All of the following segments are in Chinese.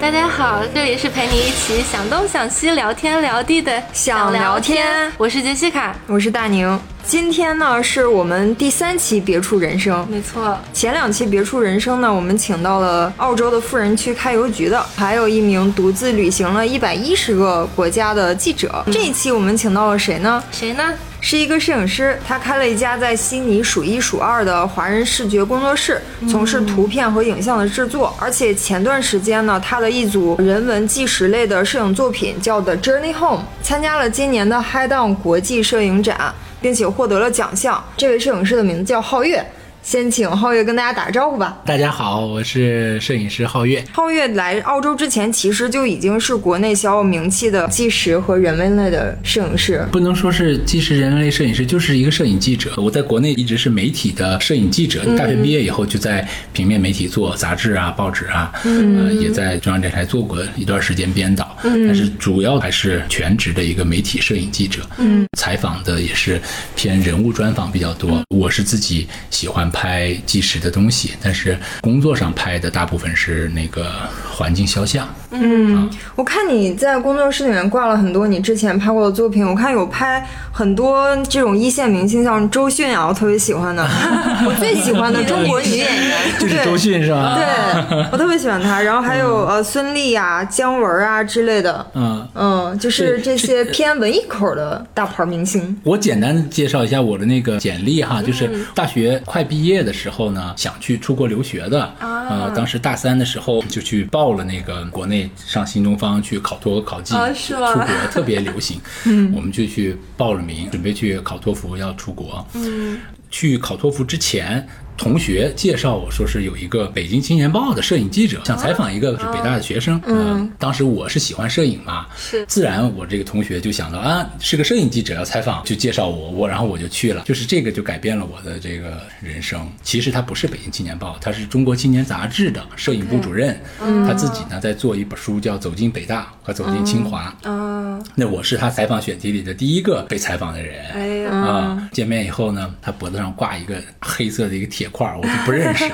大家好，这里是陪你一起想东想西、聊天聊地的想聊天我是杰西卡，我是大宁。今天呢，是我们第三期《别处人生》。没错，前两期《别处人生》呢，我们请到了澳洲的富人区开邮局的，还有一名独自旅行了一百一十个国家的记者。这一期我们请到了谁呢？谁呢？是一个摄影师，他开了一家在悉尼数一数二的华人视觉工作室，从事图片和影像的制作。而且前段时间呢，他的一组人文纪实类的摄影作品叫《The Journey Home》，参加了今年的 High Down 国际摄影展，并且获得了奖项。这位摄影师的名字叫皓月。先请皓月跟大家打个招呼吧。大家好，我是摄影师皓月。皓月来澳洲之前，其实就已经是国内小有名气的纪实和人文类的摄影师。不能说是纪实人文类摄影师，就是一个摄影记者。我在国内一直是媒体的摄影记者，大学毕业以后就在平面媒体做杂志啊、报纸啊，呃，也在中央电视台做过一段时间编导。但是主要还是全职的一个媒体摄影记者。嗯，采访的也是偏人物专访比较多。我是自己喜欢。拍纪实的东西，但是工作上拍的大部分是那个环境肖像。嗯，我看你在工作室里面挂了很多你之前拍过的作品，我看有拍很多这种一线明星，像周迅啊，我特别喜欢的，我最喜欢的中国女演员 就是周迅是吧？对，我特别喜欢她。然后还有呃孙俪啊、姜文啊之类的。嗯嗯，就是这些偏文艺口的大牌明星。我简单介绍一下我的那个简历哈，就是大学快毕业的时候呢，想去出国留学的啊，当时大三的时候就去报了那个国内。上新东方去考托考技，出国特别流行，嗯，我们就去报了名，准备去考托福，要出国，嗯，去考托福之前。同学介绍我说是有一个北京青年报的摄影记者想采访一个是北大的学生，嗯，当时我是喜欢摄影嘛，是。自然我这个同学就想到啊是个摄影记者要采访，就介绍我我然后我就去了，就是这个就改变了我的这个人生。其实他不是北京青年报，他是中国青年杂志的摄影部主任，他自己呢在做一本书叫《走进北大和走进清华》，嗯，那我是他采访选题里的第一个被采访的人，哎呀，啊，见面以后呢，他脖子上挂一个黑色的一个铁。块我就不认识，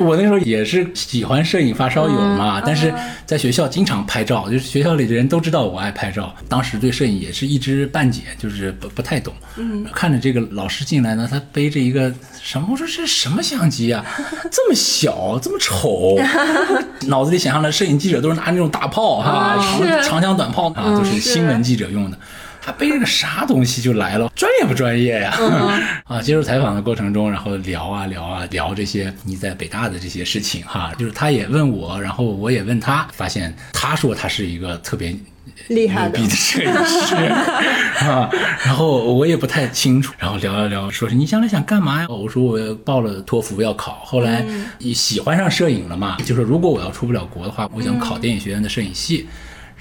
我那时候也是喜欢摄影发烧友嘛，但是在学校经常拍照，就是学校里的人都知道我爱拍照。当时对摄影也是一知半解，就是不不太懂。嗯，看着这个老师进来呢，他背着一个什么？我说这是什么相机啊？这么小，这么丑。脑子里想象的摄影记者都是拿那种大炮哈，长长枪短炮啊，都是新闻记者用的。他背着个啥东西就来了，专业不专业呀？啊，接受采访的过程中，然后聊啊聊啊聊这些你在北大的这些事情哈，就是他也问我，然后我也问他，发现他说他是一个特别厉害的摄影师 啊，然后我也不太清楚，然后聊了聊，说是你将来想干嘛呀？我说我报了托福要考，后来喜欢上摄影了嘛，就说如果我要出不了国的话，我想考电影学院的摄影系。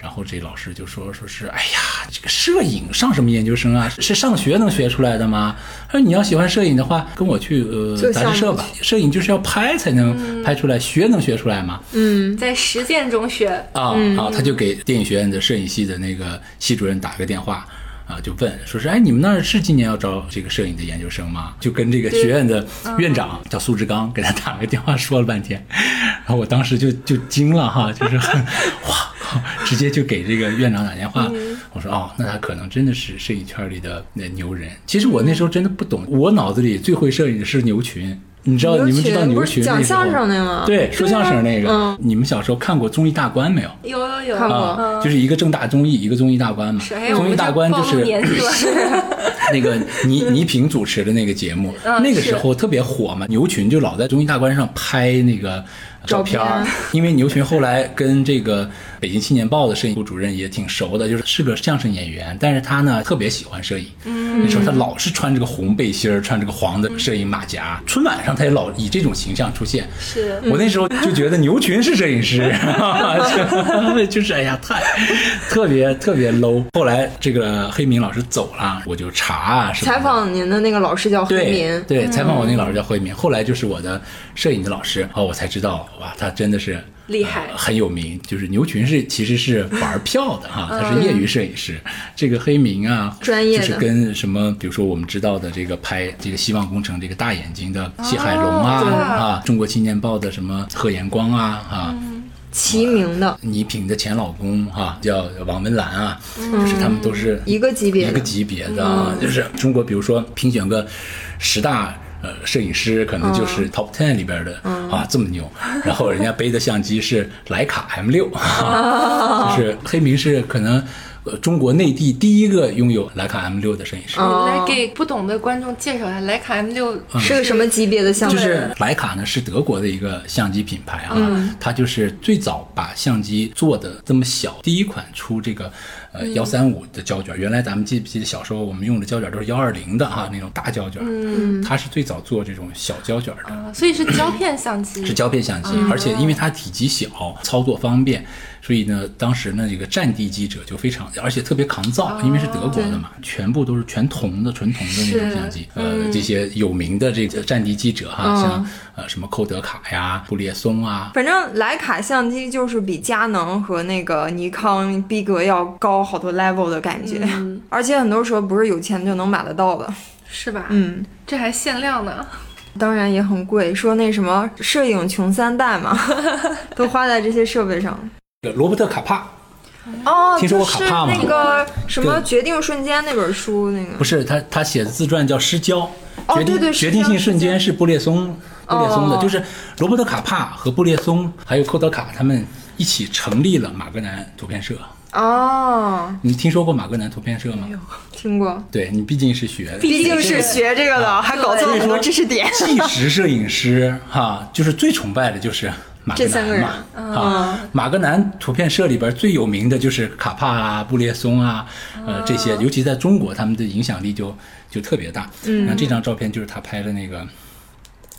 然后这老师就说：“说是，哎呀，这个摄影上什么研究生啊？是上学能学出来的吗？他说你要喜欢摄影的话，跟我去呃杂志社吧。摄影就是要拍才能拍出来，学能学出来吗？嗯，在实践中学啊啊！他就给电影学院的摄影系的那个系主任打个电话。”啊，就问说是哎，你们那儿是今年要招这个摄影的研究生吗？就跟这个学院的院长叫苏志刚给他打了个电话，说了半天，然后我当时就就惊了哈，就是很哇靠，直接就给这个院长打电话，我说哦，那他可能真的是摄影圈里的那牛人。其实我那时候真的不懂，我脑子里最会摄影的是牛群。你知道你们知道牛群讲相声那个。对说相声那个，你们小时候看过综艺大观没有？有有有看过，就是一个正大综艺，一个综艺大观嘛。综艺大观就是 那个倪倪萍主持的那个节目，那个时候特别火嘛。牛群就老在综艺大观上拍那个。照片儿，因为牛群后来跟这个北京青年报的摄影部主任也挺熟的，就是是个相声演员，但是他呢特别喜欢摄影。嗯，那时候他老是穿这个红背心儿，穿这个黄的摄影马甲，春晚上他也老以这种形象出现。是我那时候就觉得牛群是摄影师，就是哎呀太特别特别 low。后来这个黑明老师走了，我就查啊什么。采访您的那个老师叫黑明，对，采访我那个老师叫黑明，后来就是我的摄影的老师，哦，我才知道。哇，他真的是厉害，很有名。就是牛群是其实是玩票的哈，他是业余摄影师。这个黑明啊，专业就是跟什么，比如说我们知道的这个拍这个希望工程这个大眼睛的谢海龙啊啊，中国青年报的什么贺延光啊啊。齐名的倪萍的前老公哈、叫王文澜啊，就是他们都是一个级别的一个级别的啊，就是中国，比如说评选个十大。呃，摄影师可能就是 top ten 里边的、啊，这么牛。然后人家背的相机是徕卡 M 六、就是黑明是可能呃中国内地第一个拥有徕卡 M 六的摄影师。来给不懂的观众介绍一下徕卡 M 六是个什么级别的相机？就是徕卡呢是德国的一个相机品牌啊，它就是最早把相机做的这么小，第一款出这个呃幺三五的胶卷。原来咱们记不记得小时候我们用的胶卷都是幺二零的哈、那种大胶卷，嗯，它是最早做这种小胶卷的。啊所以是胶片相机。是胶片相机，而且因为它体积小，操作方便，所以呢，当时呢这个战地记者就非常，而且特别抗造，因为是德国的嘛，全部都是全铜的、纯铜的那种相机。呃，这些有名的这个战地记者哈，像呃什么寇德卡呀、布列松啊，反正徕卡相机就是比佳能和那个尼康逼格要高好多 level 的感觉，而且很多时候不是有钱就能买得到的。是吧？嗯，这还限量呢。当然也很贵，说那什么摄影穷三代嘛，都花在这些设备上。这个罗伯特卡帕哦，听说过卡帕吗那个什么《决定瞬间》那本书，那个不是他他写的自传叫《失焦》，决定哦对对决定性瞬间是布列松布列松的，哦就是罗伯特卡帕和布列松还有寇德卡他们一起成立了马格南图片社。哦，你听说过马格南图片社吗？听过，对你毕竟是学，毕竟是学这个的，还搞错了很多知识点。纪实摄影师哈，就是最崇拜的就是马格这三个人南嘛。啊，马格南图片社里边最有名的就是卡帕啊、布列松啊，呃这些，尤其在中国，他们的影响力就就特别大。嗯，那这张照片就是他拍的那个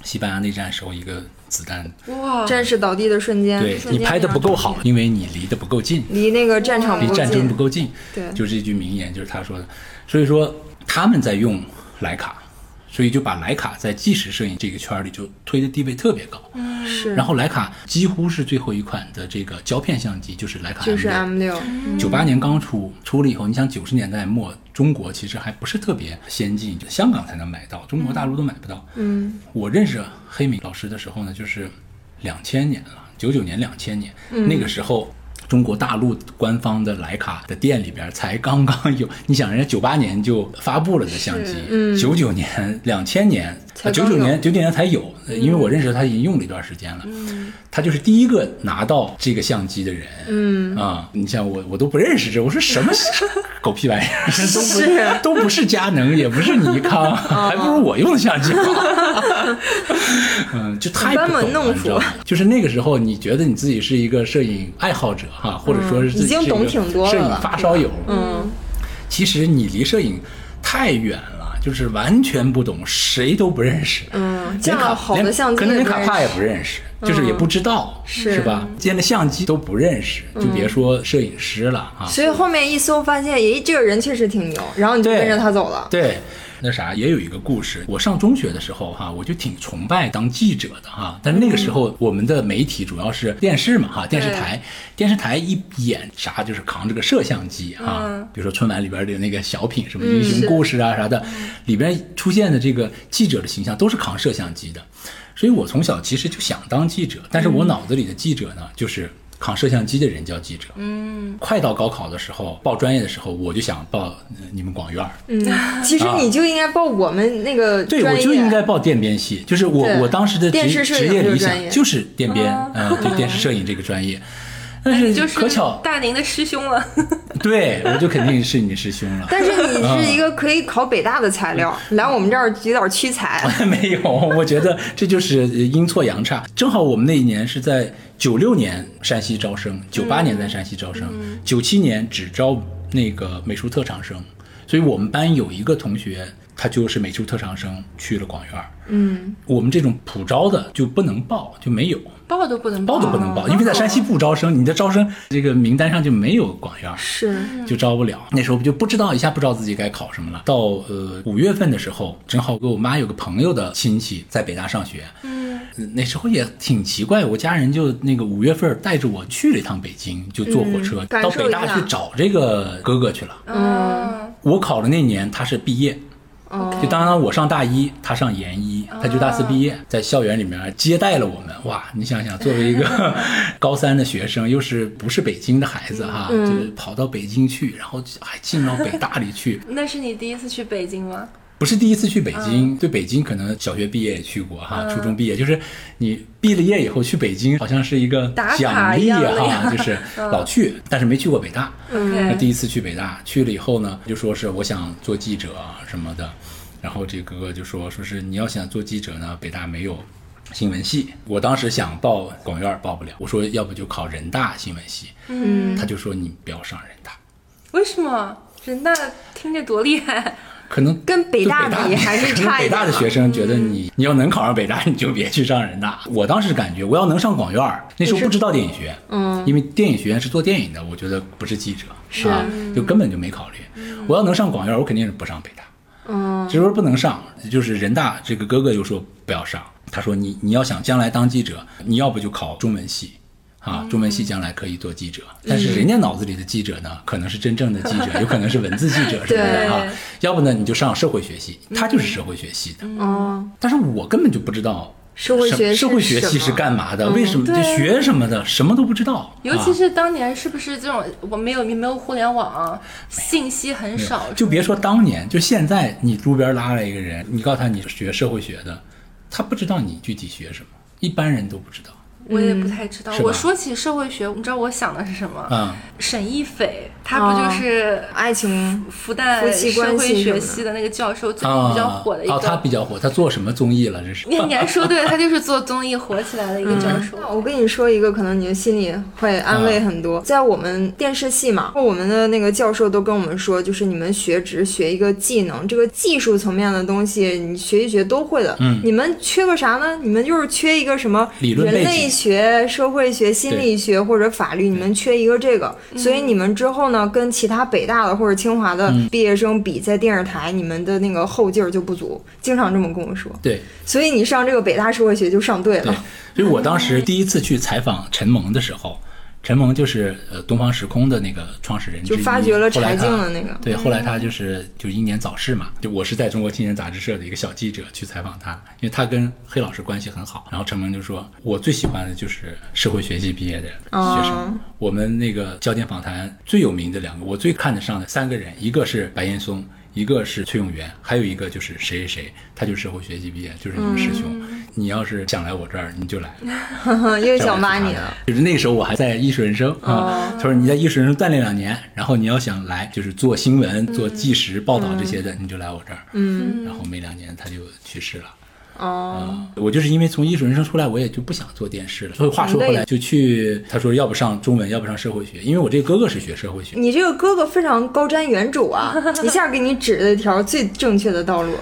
西班牙内战时候一个子弹，哇，战士倒地的瞬间，对你拍的不够好因为你离得不够近。离那个战场离战争不。够近。对就是这句名言，就是他说的。所以说他们在用徕卡，所以就把徕卡在纪实摄影这个圈里就推的地位特别高。嗯是，然后徕卡几乎是最后一款的这个胶片相机，就是徕卡就是 M6 M 六，九八年刚出，出了以后，你想九十年代末，中国其实还不是特别先进，就香港才能买到，中国大陆都买不到。嗯，我认识黑米老师的时候呢，就是两千年了，九九年、两千年，嗯那个时候。中国大陆官方的徕卡的店里边才刚刚有，你想人家九八年就发布了的相机，九九、年、两千年、九九年、九九年才有，呃因为我认识他已经用了一段时间了，他就是第一个拿到这个相机的人，嗯。啊，你像我，我都不认识这，我说什么 狗屁玩意儿，都不是都不是佳能，也不是尼康，还不如我用的相机好。嗯，就太不班懂了，你知道吗？就是那个时候，你觉得你自己是一个摄影爱好者哈，或者说是自己已经是一个懂挺多了摄影发烧友，嗯，其实你离摄影太远了，就是完全不懂，谁都不认识。嗯这连卡好的连相机可能连卡帕也不认识，就是也不知道，是吧？连相机都不认识，就别说摄影师了啊。所以后面一搜发现，咦，这个人确实挺牛，然后你就跟着他走了。对，那啥也有一个故事。我上中学的时候哈，我就挺崇拜当记者的哈。但是那个时候我们的媒体主要是电视嘛哈，电视台，电视台一演啥就是扛着个摄像机哈。比如说春晚里边的那个小品什么英雄故事啊啥的，里边出现的这个记者的形象都是扛摄像机的。所以我从小其实就想当记者，但是我脑子里的记者呢，就是扛摄像机的人叫记者。嗯，快到高考的时候，报专业的时候，我就想报呃你们广院儿。嗯，其实你就应该报我们那个啊对，专业我就应该报电编系，就是我我当时的电视摄影职职业理想就是电编，嗯，对，电视摄影这个专业。但是就是可巧，大宁的师兄了。对我就肯定是你师兄了。但是你是一个可以考北大的材料，来我们这儿有点屈才。没有，我觉得这就是呃阴错阳差。正好我们那一年是在九六年山西招生，九八年在山西招生，九七、年只招那个美术特长生，所以我们班有一个同学，他就是美术特长生去了广院。嗯，我们这种普招的就不能报，就没有。报都不能报都不能报，因为在山西不招生，你的招生这个名单上就没有广院，是，就招不了。那时候就不知道一下不知道自己该考什么了。到呃五月份的时候，正好跟我妈有个朋友的亲戚在北大上学，嗯，那时候也挺奇怪，我家人就那个五月份带着我去了一趟北京，就坐火车、嗯到北大去找这个哥哥去了。嗯，我考的那年他是毕业。就当然我上大一，他上研一，他就大四毕业，在校园里面接待了我们。哇，你想想，作为一个 高三的学生，又是不是北京的孩子哈，就是跑到北京去，然后还进到北大里去。那是你第一次去北京吗？不是第一次去北京，对北京可能小学毕业也去过哈，初中毕业就是你毕了业以后去北京，好像是一个奖励哈，就是 老去，但是没去过北大。那第一次去北大，去了以后呢，就说是我想做记者什么的，然后这哥哥就说说是你要想做记者呢，北大没有新闻系。我当时想报广院报不了，我说要不就考人大新闻系。嗯，他就说你不要上人大，为什么？人大听着多厉害。可能跟北大比还是差一点。北大的 学生觉得你你要能考上北大，你就别去上人大。我当时感觉我要能上广院，那时候不知道电影学院，嗯，因为电影学院是做电影的，我觉得不是记者，是啊，就根本就没考虑。我要能上广院，我肯定是不上北大，嗯，只是说不能上，就是人大这个哥哥又说不要上，他说你你要想将来当记者，你要不就考中文系。啊，中文系将来可以做记者，但是人家脑子里的记者呢，可能是真正的记者，有可能是文字记者什么的啊。要不呢，你就上社会学系，他就是社会学系的。哦，但是我根本就不知道社会学社会学系是干嘛的，为什么就学什么的，什么都不知道。尤其是当年是不是这种我没有没有互联网，信息很少。就别说当年，就现在，你路边拉来一个人，你告诉他你是学社会学的，他不知道你具体学什么，一般人都不知道。我也不太知道。我说起社会学，你知道我想的是什么？嗯，沈一斐，他不就是爱情复旦社会学系的那个教授，最近比较火的一个。哦，他比较火，他做什么综艺了？这是。你你还说对，他就是做综艺火起来的一个教授。我跟你说一个，可能你的心里会安慰很多。在我们电视系嘛，我们的那个教授都跟我们说，就是你们学只学一个技能，这个技术层面的东西你学一学都会的。嗯。你们缺个啥呢？你们就是缺一个什么人类。学社会学、心理学或者法律，你们缺一个这个，所以你们之后呢，跟其他北大的或者清华的毕业生比，在电视台你们的那个后劲儿就不足，经常这么跟我说。对，所以你上这个北大社会学就上对了。所以我当时第一次去采访陈萌的时候。陈萌就是呃东方时空的那个创始人就发掘了柴静的那个。对，后来他就是就英年早逝嘛。就我是在中国青年杂志社的一个小记者去采访他，因为他跟黑老师关系很好。然后陈萌就说：“我最喜欢的就是社会学系毕业的学生。我们那个焦点访谈最有名的两个，我最看得上的三个人，一个是白岩松。”一个是崔永元，还有一个就是谁谁谁，他就是社会学习毕业，就是你们师兄。你要是想来我这儿，你就来。又想挖你了。就是那时候我还在艺术人生啊，他说你在艺术人生锻炼两年，然后你要想来就是做新闻、做纪实报道这些的，你就来我这儿。嗯。然后没两年他就去世了。哦，我就是因为从艺术人生出来，我也就不想做电视了。所以话说回来，就去他说要不上中文，要不上社会学，因为我这个哥哥是学社会学。你这个哥哥非常高瞻远瞩啊，一下给你指了一条最正确的道路。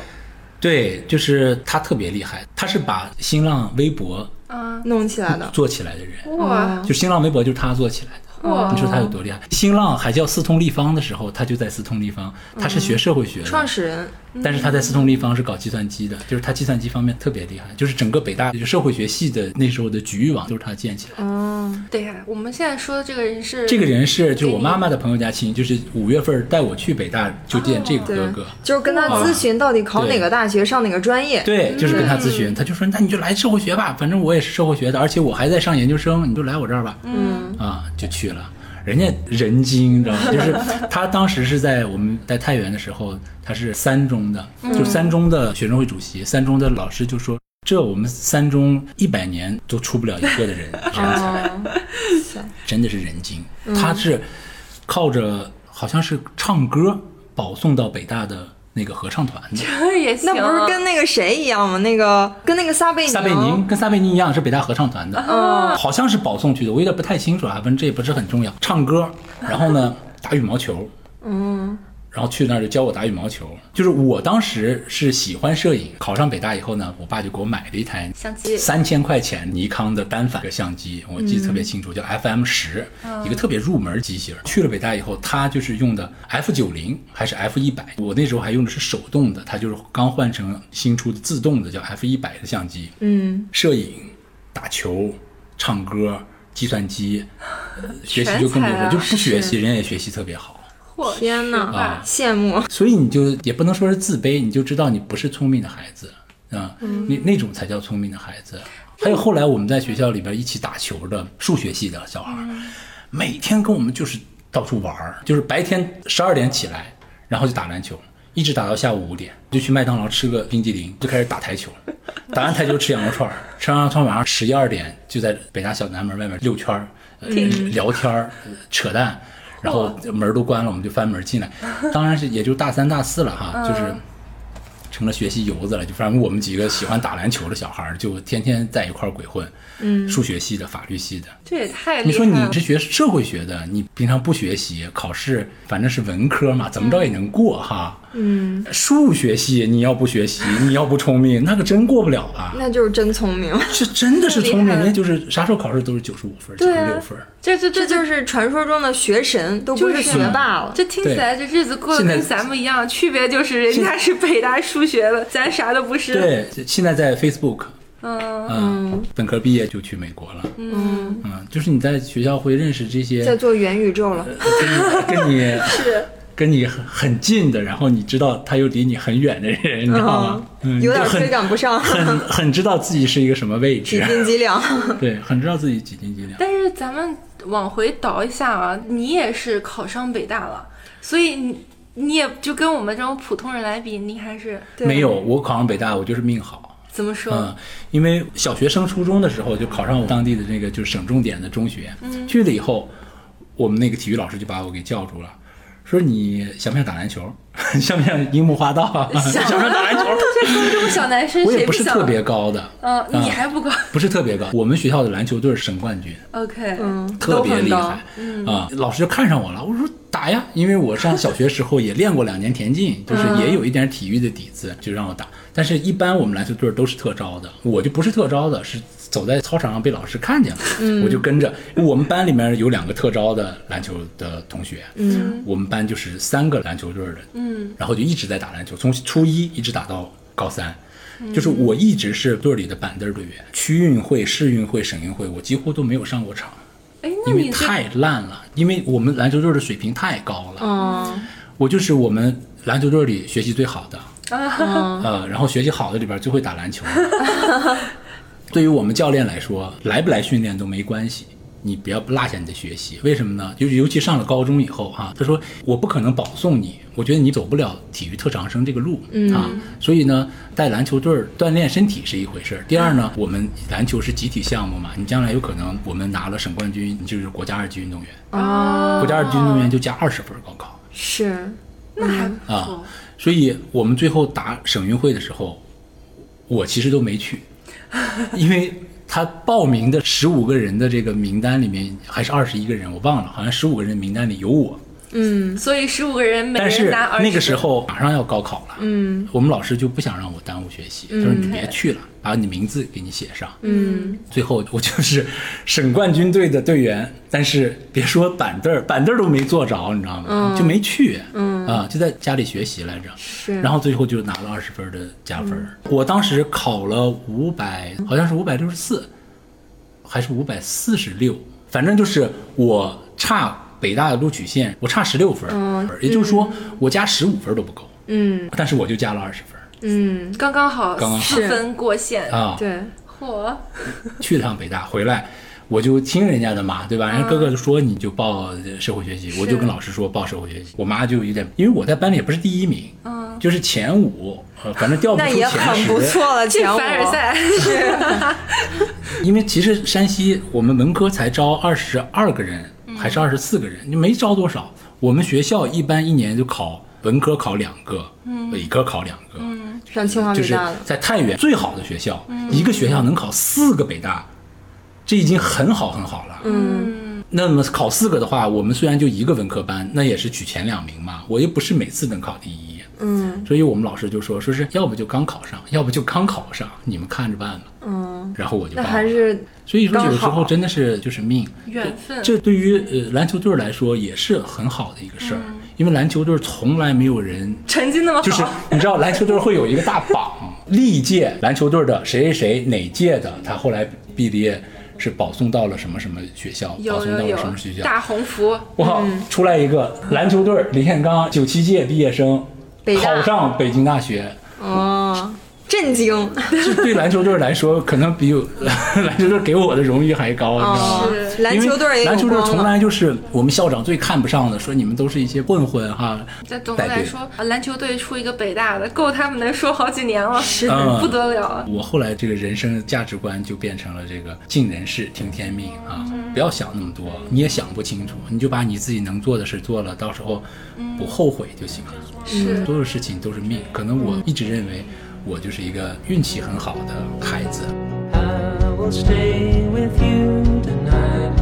对，就是他特别厉害，他是把新浪微博啊弄起来的，做起来的人。哇，就新浪微博就是他做起来的。你说他有多厉害？新浪还叫四通立方的时候，他就在四通立方。他是学社会学的创始人，但是他在四通立方是搞计算机的，就是他计算机方面特别厉害。就是整个北大就社会学系的那时候的局域网都是他建起来的。哦，对呀，我们现在说的这个人是这个人是就是我妈妈的朋友家亲，就是五月份带我去北大就见这个哥哥，就是跟他咨询到底考哪个大学上哪个专业。对，就是跟他咨询，他就说那你就来社会学吧，反正我也是社会学的，而且我还在上研究生，你就来我这儿吧。嗯，啊，就去了。人家人精，你知道吗？就是他当时是在我们在太原的时候，他是三中的，就三中的学生会主席。三中的老师就说：“这我们三中一百年都出不了一个的人，人才，真的是人精。他是靠着好像是唱歌保送到北大的。”那个合唱团的，这也行。那不是跟那个谁一样吗？那个跟那个撒贝宁，撒贝宁跟撒贝宁一样是北大合唱团的，嗯，好像是保送去的，我有点不太清楚啊，反正这也不是很重要。唱歌，然后呢，打羽毛球，嗯。然后去那儿就教我打羽毛球，就是我当时是喜欢摄影，考上北大以后呢，我爸就给我买了一台相机，三千块钱尼康的单反的相机，我记得特别清楚，叫 FM 十，一个特别入门机型。去了北大以后，他就是用的 F 九零还是 F 一百，我那时候还用的是手动的，他就是刚换成新出的自动的叫 F 一百的相机。嗯，摄影、打球、唱歌、计算机，学习就更别说，就不学习人也学习特别好。天哪，羡慕！所以你就也不能说是自卑，你就知道你不是聪明的孩子啊，那那种才叫聪明的孩子。还有后来我们在学校里边一起打球的数学系的小孩，每天跟我们就是到处玩儿，就是白天十二点起来，然后就打篮球，一直打到下午五点，就去麦当劳吃个冰激凌，就开始打台球，打完台球吃羊肉串，吃完羊肉串晚上十一二点就在北大小南门外面溜圈儿，聊天儿，扯淡，然后门都关了，我们就翻门进来，当然是也就大三大四了哈，就是。成了学习游子了，就反正我们几个喜欢打篮球的小孩儿，就天天在一块儿鬼混。嗯，数学系的、法律系的，这也太……你说你是学社会学的，你平常不学习，考试反正是文科嘛，怎么着也能过哈。嗯，数学系你要不学习，你要不聪明，那可真过不了了。那就是真聪明，这真的是聪明，人家就是啥时候考试都是九十五分、九十六分。这这这就是传说中的学神，都不是学霸了。这听起来这日子过得跟咱们一样，区别就是人家是北大数学的，咱啥都不是。对，现在在 Facebook。嗯嗯，本科毕业就去美国了。嗯嗯，就是你在学校会认识这些在做元宇宙了，跟跟你 是跟你很很近的，然后你知道他又离你很远的人，你知道吗？嗯，有点追赶不上，很很知道自己是一个什么位置，几斤几两。对，很知道自己几斤几两。但是咱们往回倒一下啊，你也是考上北大了，所以你你也就跟我们这种普通人来比，你还是没有。我考上北大，我就是命好。怎么说？嗯，因为小学升初中的时候就考上我当地的这个就是省重点的中学，去了以后，我们那个体育老师就把我给叫住了，说你想不想打篮球？像不像樱木花道？想不想打篮球？这高中小男生 我也不是特别高的，嗯，你还不高，不是特别高。我们学校的篮球队省冠军，OK，嗯，特别厉害，啊，老师就看上我了，我说。打呀，因为我上小学时候也练过两年田径，就是也有一点体育的底子，就让我打。但是，一般我们篮球队都是特招的，我就不是特招的，是走在操场上被老师看见了，我就跟着。我们班里面有两个特招的篮球的同学，嗯，我们班就是三个篮球队的，嗯，然后就一直在打篮球，从初一一直打到高三，就是我一直是队里的板凳队员，区运会、市运会、省运会，我几乎都没有上过场。因为太烂了，因为我们篮球队的水平太高了。嗯，我就是我们篮球队里学习最好的。呃，然后学习好的里边最会打篮球。对于我们教练来说，来不来训练都没关系。你不要落下你的学习，为什么呢？就是尤其上了高中以后哈，他说我不可能保送你，我觉得你走不了体育特长生这个路啊。所以呢，带篮球队锻炼身体是一回事儿。第二呢，我们篮球是集体项目嘛，你将来有可能我们拿了省冠军，你就是国家二级运动员啊。国家二级运动员就加二十分高考，是，那还啊。所以我们最后打省运会的时候，我其实都没去，因为。他报名的十五个人的这个名单里面，还是二十一个人，我忘了，好像十五个人名单里有我。嗯，所以十五个人，但是那个时候马上要高考了，嗯，我们老师就不想让我耽误学习，他说你别去了，把你名字给你写上，嗯，最后我就是省冠军队的队员，但是别说板凳儿，板凳儿都没坐着，你知道吗？就没去，嗯啊，就在家里学习来着，是，然后最后就拿了二十分的加分。我当时考了五百，好像是五百六十四，还是五百四十六，反正就是我差。北大的录取线，我差十六分，也就是说我加十五分都不够。嗯，但是我就加了二十分。嗯，刚刚好，刚刚四分过线啊。对，嚯！去趟北大回来，我就听人家的嘛，对吧？人家哥哥就说你就报社会学习，我就跟老师说报社会学习。我妈就有点，因为我在班里也不是第一名，嗯，就是前五，反正掉不出前十。那也很不错了，前五。凡尔赛是。因为其实山西我们文科才招二十二个人。还是二十四个人，你没招多少。我们学校一般一年就考文科考两个，嗯理科考两个。嗯，上清华北大在太原最好的学校，一个学校能考四个北大，这已经很好很好了。嗯，那么考四个的话，我们虽然就一个文科班，那也是取前两名嘛。我又不是每次能考第一。嗯，所以我们老师就说，说是要不就刚考上，要不就刚考上，你们看着办吧。嗯，然后我就那还是，所以说有时候真的是就是命。缘分。这对于呃篮球队来说也是很好的一个事儿，因为篮球队从来没有人成绩那么好，就是你知道篮球队会有一个大榜，历届篮球队的谁谁谁哪届的，他后来毕业。是保送到了什么什么学校，保送到了什么学校。大红福，我靠，出来一个篮球队儿李宪刚，九七届毕业生，北大考上北京大学。哦，震惊！这对篮球队来说，可能比 篮球队给我的荣誉还高，你知道吗？篮球队也篮球队从。来就是我们校长最看不上的，说你们都是一些混混哈。在总的来说，啊篮球队出一个北大的，够他们能说好几年了，是嗯不得了。我后来这个人生价值观就变成了这个尽人事听天命啊，不要想那么多，你也想不清楚，你就把你自己能做的事做了，到时候不后悔就行了。是所有事情都是命，可能我一直认为我就是一个运气很好的孩子。I will stay with you tonight.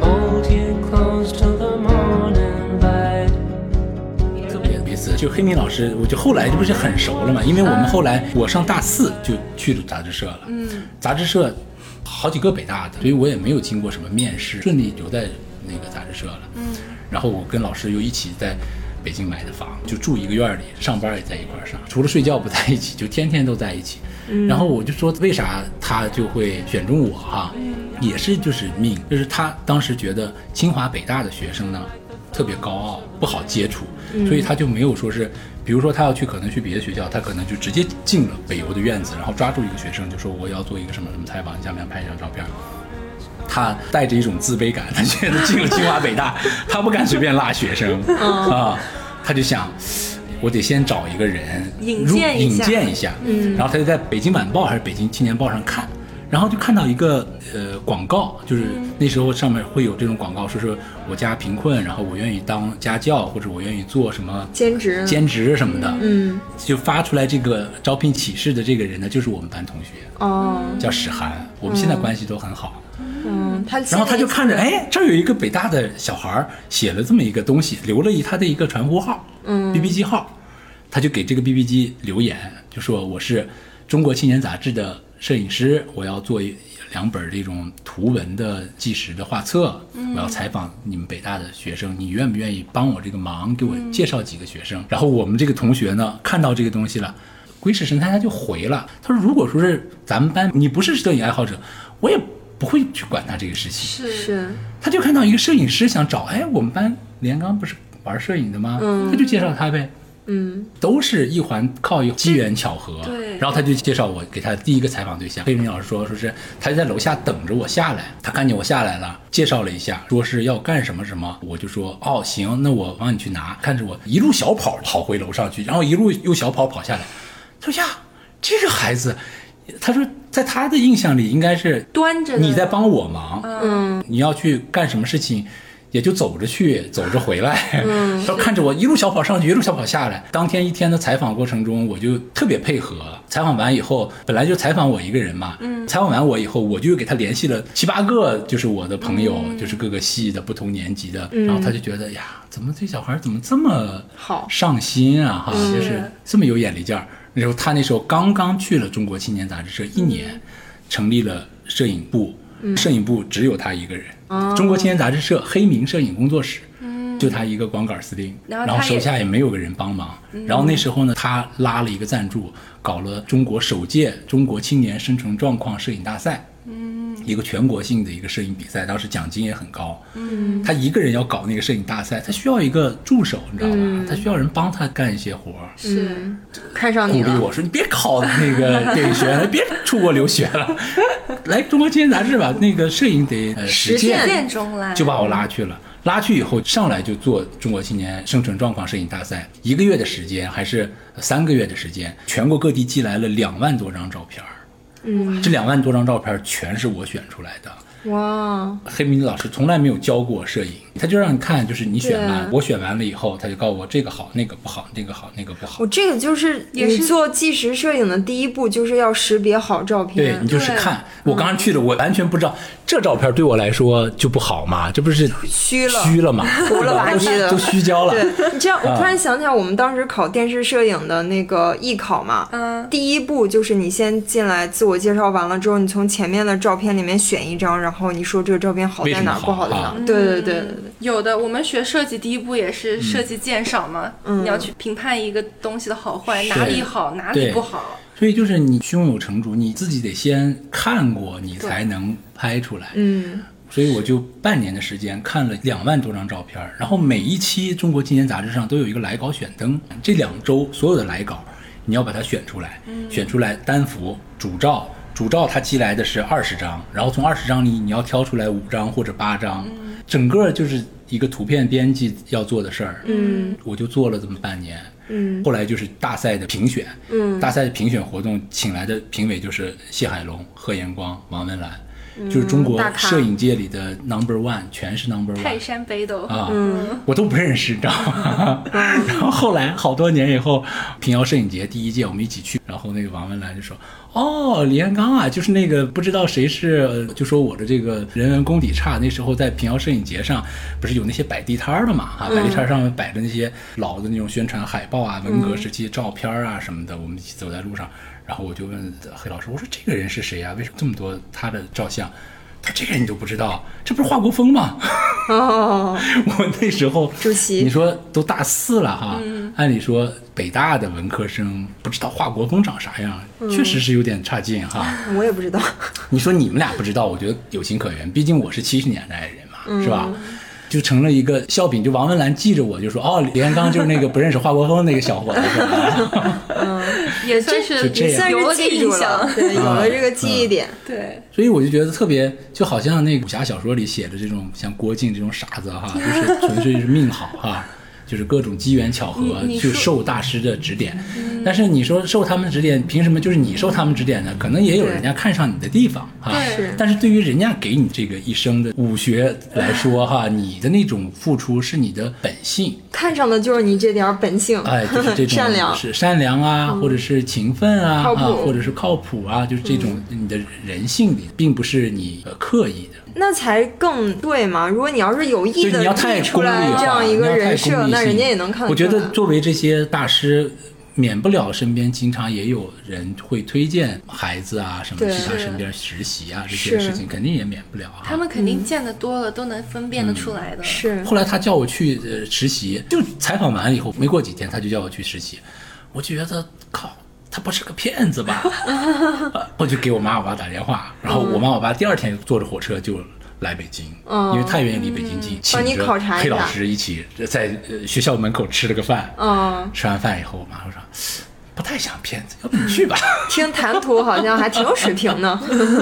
Hold you close till the morning light. 特别有意思，就黑明老师，我就后来这不是很熟了嘛，因为我们后来我上大四就去了杂志社了，嗯，杂志社好几个北大的，所以我也没有经过什么面试，顺利留在那个杂志社了，嗯，然后我跟老师又一起在北京买的房，就住一个院里，上班也在一块儿上，除了睡觉不在一起，就天天都在一起。然后我就说，为啥他就会选中我哈、也是就是命，就是他当时觉得清华北大的学生呢特别高傲，不好接触，所以他就没有说是，比如说他要去可能去别的学校，他可能就直接进了北邮的院子，然后抓住一个学生就说我要做一个什么什么采访，你想不想拍一张照片？他带着一种自卑感，他 觉得进了清华北大，他不敢随便拉学生。啊，他就想。我得先找一个人引入引荐一下。荐一下，嗯，然后他就在北京晚报还是北京青年报上看，然后就看到一个呃广告，就是那时候上面会有这种广告，说是我家贫困，然后我愿意当家教，或者我愿意做什么兼职。兼职什么的，嗯，就发出来这个招聘启事的这个人呢，就是我们班同学，哦，叫史涵，我们现在关系都很好。嗯，他然后他就看着，哎，这儿有一个北大的小孩儿写了这么一个东西，留了一他的一个传呼号，嗯，BB 机号，他就给这个 BB 机留言，就说我是中国青年杂志的摄影师，我要做一两本这种图文的纪实的画册，我要采访你们北大的学生，你愿不愿意帮我这个忙，给我介绍几个学生？然后我们这个同学呢，看到这个东西了。鬼使神差，他就回了。他说：“如果说是咱们班你不是摄影爱好者，我也不会去管他这个事情。”是是他就看到一个摄影师想找，哎，我们班连刚不是玩摄影的吗？嗯他就介绍他呗。嗯都是一环靠一机缘巧合。对然后他就介绍我给他第一个采访对象。黑明老师说，说是他就在楼下等着我下来，他看见我下来了，介绍了一下，说是要干什么什么，我就说哦行，那我帮你去拿。看着我一路小跑跑回楼上去，然后一路又小跑跑下来。他说呀，这个孩子，他说在他的印象里应该是端着你在帮我忙，嗯你要去干什么事情，也就走着去，走着回来。嗯，他看着我一路小跑上去，一路小跑下来。当天一天的采访过程中，我就特别配合。采访完以后，本来就采访我一个人嘛，嗯，采访完我以后，我就给他联系了七八个，就是我的朋友，就是各个系的不同年级的。然后他就觉得呀，怎么这小孩怎么这么好上心啊？哈，就是这么有眼力劲儿。那时候他那时候刚刚去了中国青年杂志社一年，成立了摄影部，摄影部只有他一个人。中国青年杂志社黑名摄影工作室，就他一个光杆司令，然后然后手下也没有个人帮忙。然后那时候呢，他拉了一个赞助，搞了中国首届中国青年生存状况摄影大赛。一个全国性的一个摄影比赛，当时奖金也很高。嗯，他一个人要搞那个摄影大赛，他需要一个助手，你知道吧？他需要人帮他干一些活儿。是嗯，看上你了，鼓励我说：“你别考那个电影学院了，别出国留学了，来中国青年杂志吧。那个摄影得、呃、实实践中来就把我拉去了。拉去以后，上来就做中国青年生存状况摄影大赛，一个月的时间还是三个月的时间，全国各地寄来了两万多张照片儿。嗯，这两万多张照片全是我选出来的。哇，黑明老师从来没有教过我摄影，他就让你看，就是你选完，我选完了以后，他就告诉我这个好，那个不好，那个好，那个不好我。这个就是也是做纪实摄影的第一步，就是要识别好照片对你。就是看，我刚刚去了，我完全不知道这照片对我来说就不好嘛，这不是虚了虚了嘛，糊了吧唧的都虚焦了。对 你这样，我啊突然想起来，我们当时考电视摄影的那个艺考嘛，嗯第一步就是你先进来自我介绍完了之后，你从前面的照片里面选一张，然后你说这个照片好在哪不好在哪。对对对有的，我们学设计第一步也是设计鉴赏嘛，嗯。你要去评判一个东西的好坏，哪里好，哪里不好。所以就是你胸有成竹，你自己得先看过，你才能拍出来。嗯，所以我就半年的时间看了两万多张照片，然后每一期《中国青年》杂志上都有一个来稿选灯，这两周所有的来稿你要把它选出来，选出来单幅、主照，主照它寄来的是二十张，然后从二十张里你要挑出来五张或者八张，整个就是一个图片编辑要做的事儿。嗯，我就做了这么半年。嗯，后来就是大赛的评选，嗯大赛的评选活动请来的评委就是谢海龙、贺延光、王文澜，就是中国摄影界里的 number one，全是 number one 泰山北斗，啊，嗯我都不认识，你知道吗？然后后来好多年以后，平遥摄影节第一届我们一起去，然后那个王文兰就说：“哦，李彦刚啊，就是那个不知道谁是，呃就说我的这个人文功底差。那时候在平遥摄影节上，不是有那些摆地摊儿的嘛？啊，摆地摊儿上面摆着那些老的那种宣传海报啊、文革时期照片啊什么的。我们一起走在路上，然后我就问黑老师，我说这个人是谁啊？为什么这么多他的照相？他说这个人你都不知道，这不是华国锋吗？哦，我那时候主席你说都大四了哈，按理说北大的文科生不知道华国锋长啥样，确实是有点差劲哈。我也不知道。你说你们俩不知道，我觉得有情可原，毕竟我是七十年代的人嘛，是吧？就成了一个笑柄，就王文兰记着我就说哦，李彦刚就是那个不认识华国锋那个小伙子，是吧？也算是这样算有了个是记忆了，印象。对，有了这个记忆点。对，所以我就觉得特别，就好像那武侠小说里写的这种像郭靖这种傻子哈，就是纯粹是命好哈，就是各种机缘巧合去受大师的指点。但是你说受他们指点，凭什么就是你受他们指点呢？可能也有人家看上你的地方啊。是但是对于人家给你这个一生的武学来说哈，你的那种付出是你的本性。看上的就是你这点儿本性，哎，就是这种 善良。是善良啊，或者是勤奋啊，啊，或者是靠谱啊，就是这种你的人性里，并不是你呃刻意的。那才更对嘛！如果你要是有意的你要太立出来功利，这样一个人设那人家也能看得我觉得作为这些大师，免不了身边经常也有人会推荐孩子啊什么去他身边实习啊，这些事情肯定也免不了啊。他们肯定见得多了，都能分辨得出来的。是后来他叫我去呃实习，就采访完了以后，没过几天他就叫我去实习，我就觉得靠。他不是个骗子吧？呃 我就给我妈我爸打电话，然后我妈我爸第二天坐着火车就来北京，嗯因为太原离北京近，请帮你着考察一下黑老师一起在呃学校门口吃了个饭。嗯，吃完饭以后，我妈说不太像骗子，要不你去吧。听谈吐好像还挺有水平呢。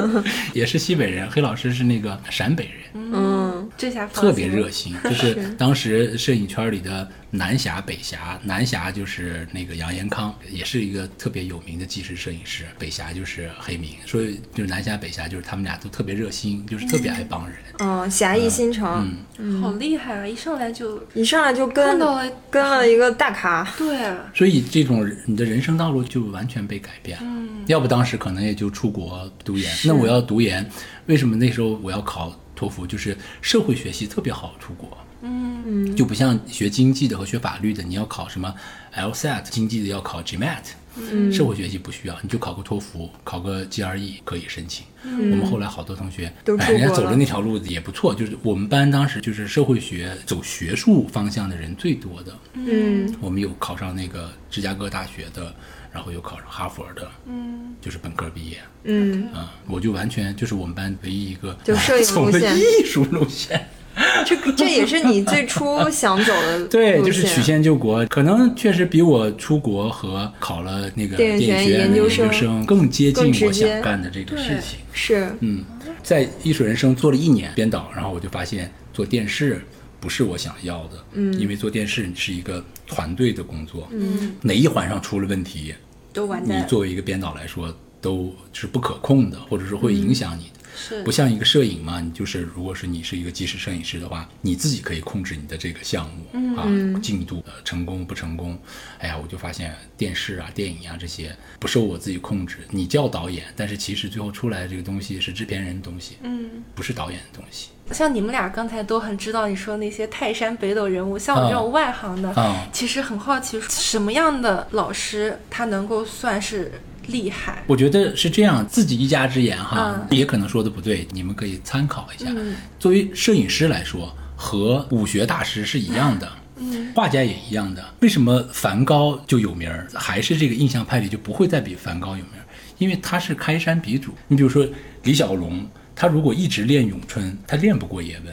也是西北人，黑老师是那个陕北人，嗯，这下特别热心，就是 当时摄影圈里的南侠、北侠，南侠就是那个杨延康，也是一个特别有名的纪实摄影师，北侠就是黑明，所以就是南侠、北侠就是他们俩都特别热心，就是特别爱帮人。嗯，侠义心肠，嗯好厉害啊！一上来就一上来就跟到了跟了一个大咖。对，所以这种你的人生道路就完全被改变了。要不当时可能也就出国读研。那我要读研，为什么那时候我要考托福？就是社会学系特别好出国。嗯，就不像学经济的和学法律的，你要考什么 LSAT，经济的要考 GMAT。嗯，社会学系不需要，你就考个托福，考个 GRE 可以申请。我们后来好多同学，都哎人家走的那条路也不错，就是我们班当时就是社会学走学术方向的人最多的。嗯，我们有考上那个芝加哥大学的，然后有考上哈佛的，嗯，就是本科毕业，嗯，啊、我就完全就是我们班唯一一个就摄影 走的路线艺术路线，这这也是你最初想走的 对，就是曲线救国，可能确实比我出国和考了那个电影学研研究生更接近我想干的这个事情。是嗯，在艺术人生做了一年编导，然后我就发现做电视不是我想要的，嗯，因为做电视是一个团队的工作，嗯，哪一环上出了问题，你都完蛋。作为一个编导来说都是不可控的，或者是会影响你的。是不像一个摄影嘛，你就是如果是你是一个纪实摄影师的话，你自己可以控制你的这个项目、啊进度、呃成功不成功。哎呀，我就发现电视啊、电影啊这些不受我自己控制。你叫导演，但是其实最后出来的这个东西是制片人的东西，嗯，不是导演的东西。像你们俩刚才都很知道你说那些泰山北斗人物，像我这种外行的，啊其实很好奇，什么样的老师他能够算是厉害？我觉得是这样，自己一家之言哈，嗯也可能说的不对，你们可以参考一下。作为摄影师来说，和武学大师是一样的。嗯，画家也一样的。为什么梵高就有名儿，还是这个印象派里就不会再比梵高有名儿？因为他是开山鼻祖。你比如说李小龙，他如果一直练咏春，他练不过叶问，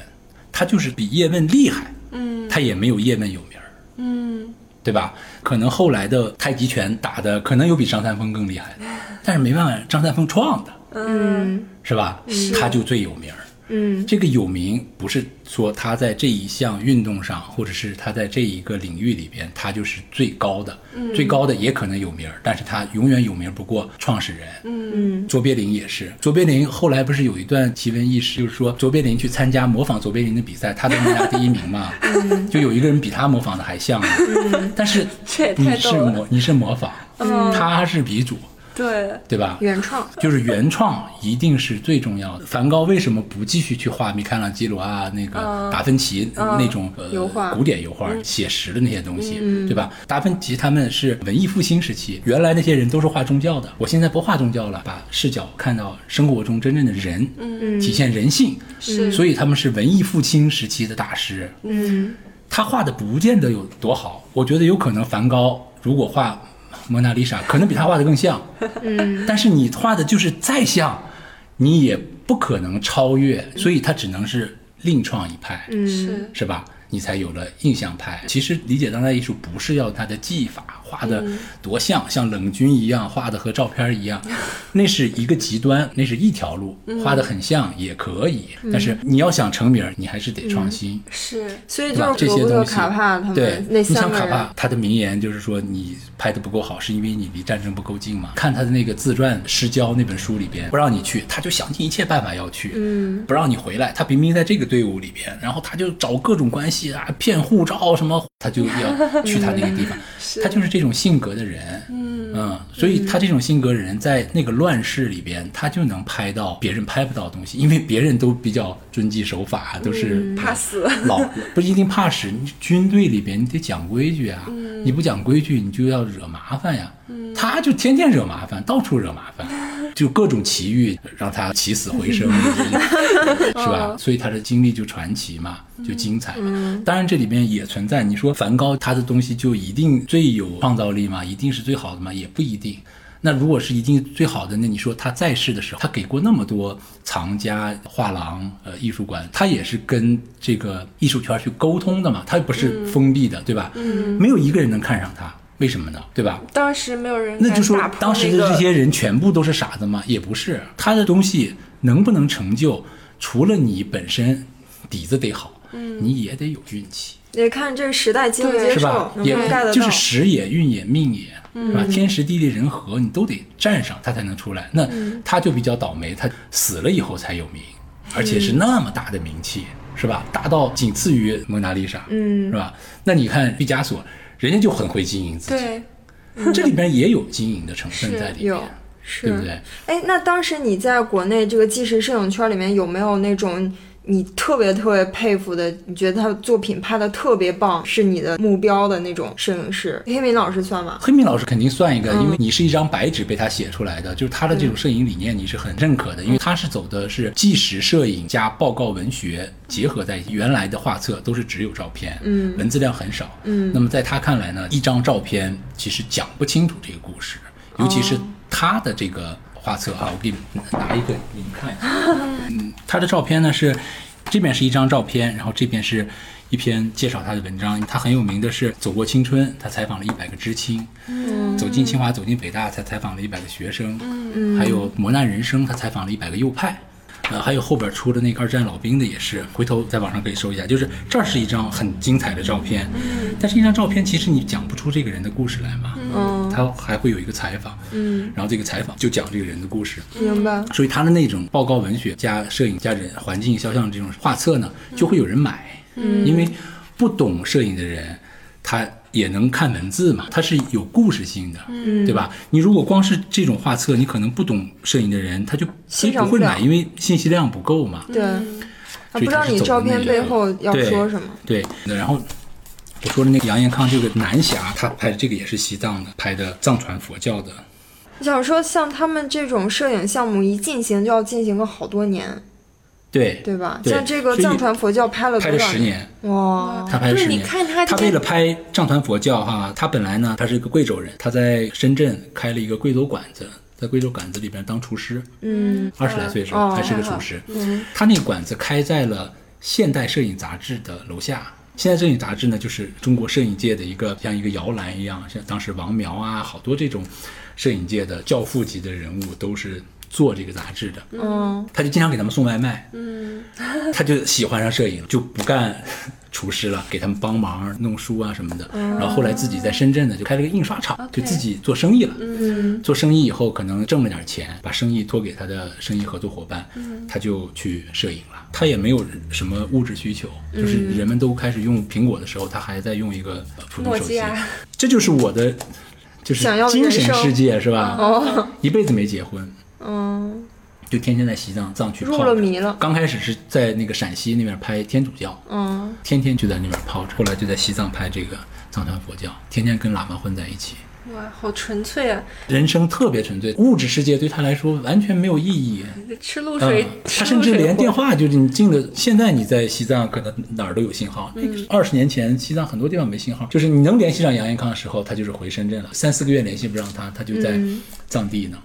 他就是比叶问厉害，嗯，他也没有叶问有对吧？可能后来的太极拳打的可能有比张三丰更厉害的，但是没办法，张三丰创的，嗯是吧？他就最有名儿。嗯。这个有名不是说他在这一项运动上，或者是他在这一个领域里边，他就是最高的，最高的也可能有名儿，但是他永远有名不过创始人。嗯。卓别林也是，卓别林后来不是有一段奇闻异事，就是说卓别林去参加模仿卓别林的比赛，他都能拿第一名嘛，就有一个人比他模仿的还像呢，但是 你是。模你是模仿，他是鼻祖，对，对吧？原创，就是原创一定是最重要的。梵高为什么不继续去画米开朗基罗啊、那个达芬奇那种呃油画。古典油画、写实的那些东西，对吧？达芬奇他们是文艺复兴时期，原来那些人都是画宗教的，我现在不画宗教了，把视角看到生活中真正的人，嗯。体现人性，是。所以他们是文艺复兴时期的大师。嗯。他画的不见得有多好，我觉得有可能梵高如果画蒙娜丽莎，可能比他画的更像。嗯但是你画的就是再像，你也不可能超越，所以他只能是另创一派，嗯是，是吧？你才有了印象派。其实理解当代艺术不是要它的技法画的多像，像冷军一样画的和照片一样，那是一个极端，那是一条路，画的很像也可以。但是你要想成名，你还是得创新。是，所以对吧？就是罗伯特这些东西，卡帕他对们，对你三个人像卡帕，他的名言就是说，你拍的不够好，是因为你离战争不够近嘛。看他的那个自传《失焦》那本书里边，不让你去，他就想尽一切办法要去，嗯，不让你回来。他明明在这个队伍里边，然后他就找各种关系啊，骗护照什么，他就要去他那个地方。他就是这种性格的人，嗯所以他这种性格的人在那个乱世里边，他就能拍到别人拍不到的东西，因为别人都比较遵纪守法，都是怕死。老不一定怕死，你军队里边你得讲规矩啊，你不讲规矩，你就要惹麻烦呀。他就天天惹麻烦，到处惹麻烦，就各种奇遇让他起死回生 是吧？所以他的经历就传奇嘛，就精彩嘛。当然这里面也存在，你说梵高他的东西就一定最有创造力吗？一定是最好的吗？也不一定。那如果是一定最好的，那你说他在世的时候，他给过那么多藏家、画廊、呃艺术馆，他也是跟这个艺术圈去沟通的嘛，他不是封闭的，对吧？嗯，没有一个人能看上他，为什么呢？对吧？当时没有人那就说当时的这些人全部都是傻子吗？也不是，他的东西能不能成就，除了你本身底子得好，你也得有运气。得看这个时代接不接受是吧，？也就是。时也、运也、命也，是吧？天时地利人和，你都得占上，他才能出来。那他就比较倒霉，他死了以后才有名，而且是那么大的名气，是吧？大到仅次于蒙娜丽莎，嗯是吧？那你看毕加索，人家就很会经营自己，对，这里边也有经营的成分在里有面，是，对不对？哎，那当时你在国内这个纪实摄影圈里面有没有那种你特别特别佩服的？你觉得他的作品拍的特别棒，是你的目标的那种摄影师？黑明老师算吗？黑明老师肯定算一个，因为你是一张白纸被他写出来的，就是他的这种摄影理念你是很认可的，因为他是走的是纪实摄影加报告文学结合在一起。原来的画册都是只有照片，嗯文字量很少，嗯那么在他看来呢，一张照片其实讲不清楚这个故事，尤其是他的这个画册哈，我给你拿一个给你们看一下，嗯，他的照片呢是这边是一张照片，然后这边是一篇介绍他的文章。他很有名的是《走过青春》，他采访了一百个知青，嗯，走进清华、走进北大，他采访了一百个学生，嗯，还有《磨难人生》，他采访了一百个右派。呃，还有后边出的那个二战老兵的也是，回头在网上可以搜一下。就是这儿是一张很精彩的照片，但是一张照片其实你讲不出这个人的故事来嘛，嗯。他还会有一个采访，嗯，然后这个采访就讲这个人的故事，明白。所以他的那种报告文学加摄影加人环境肖像这种画册呢，就会有人买，嗯，因为不懂摄影的人，他也能看文字嘛，它是有故事性的，嗯，对吧？你如果光是这种画册，你可能不懂摄影的人，他就他欣赏不会买，因为信息量不够嘛，对，他，不知道你照片背后要说什么。对，然后。我说的那个杨延康这个南侠，他拍的这个也是西藏的，拍的藏传佛教的，我想说，像他们这种摄影项目一进行就要进行个好多年，对对吧？对像这个藏传佛教拍了拍多少年？了十年。哇，他拍了十年，看他他为了拍藏传佛教哈，他本来呢他是一个贵州人，他在深圳开了一个贵州馆子，在贵州馆子里边当厨师，嗯二十来岁的时候哦还是个厨师。嗯他那个馆子开在了《现代摄影杂志》的楼下。现代摄影杂志呢，就是中国摄影界的一个像一个摇篮一样，像当时王苗啊，好多这种摄影界的教父级的人物都是做这个杂志的。嗯他就经常给他们送外卖，嗯，他就喜欢上摄影，就不干厨师了，给他们帮忙弄书啊什么的。然后后来自己在深圳呢，就开了个印刷厂，就自己做生意了。嗯做生意以后可能挣了点钱，把生意托给他的生意合作伙伴，他就去摄影了。他也没有什么物质需求，就是人们都开始用苹果的时候，他还在用一个呃普通手机。这就是我的，就是精神世界是吧？哦 一辈子没结婚，嗯，就天天在西藏藏区入。了迷了。刚开始是在那个陕西那边拍天主教，嗯天天就在那边泡着，后来就在西藏拍这个藏传佛教，天天跟喇嘛混在一起。哇，好纯粹啊！人生特别纯粹，物质世界对他来说完全没有意义。吃露水，他甚至连电话就是你进了，现在你在西藏可能哪儿都有信号。嗯二十年前西藏很多地方没信号，就是你能联系上杨延康的时候，他就是回深圳了，三四个月联系不上他，他就在嗯藏地呢，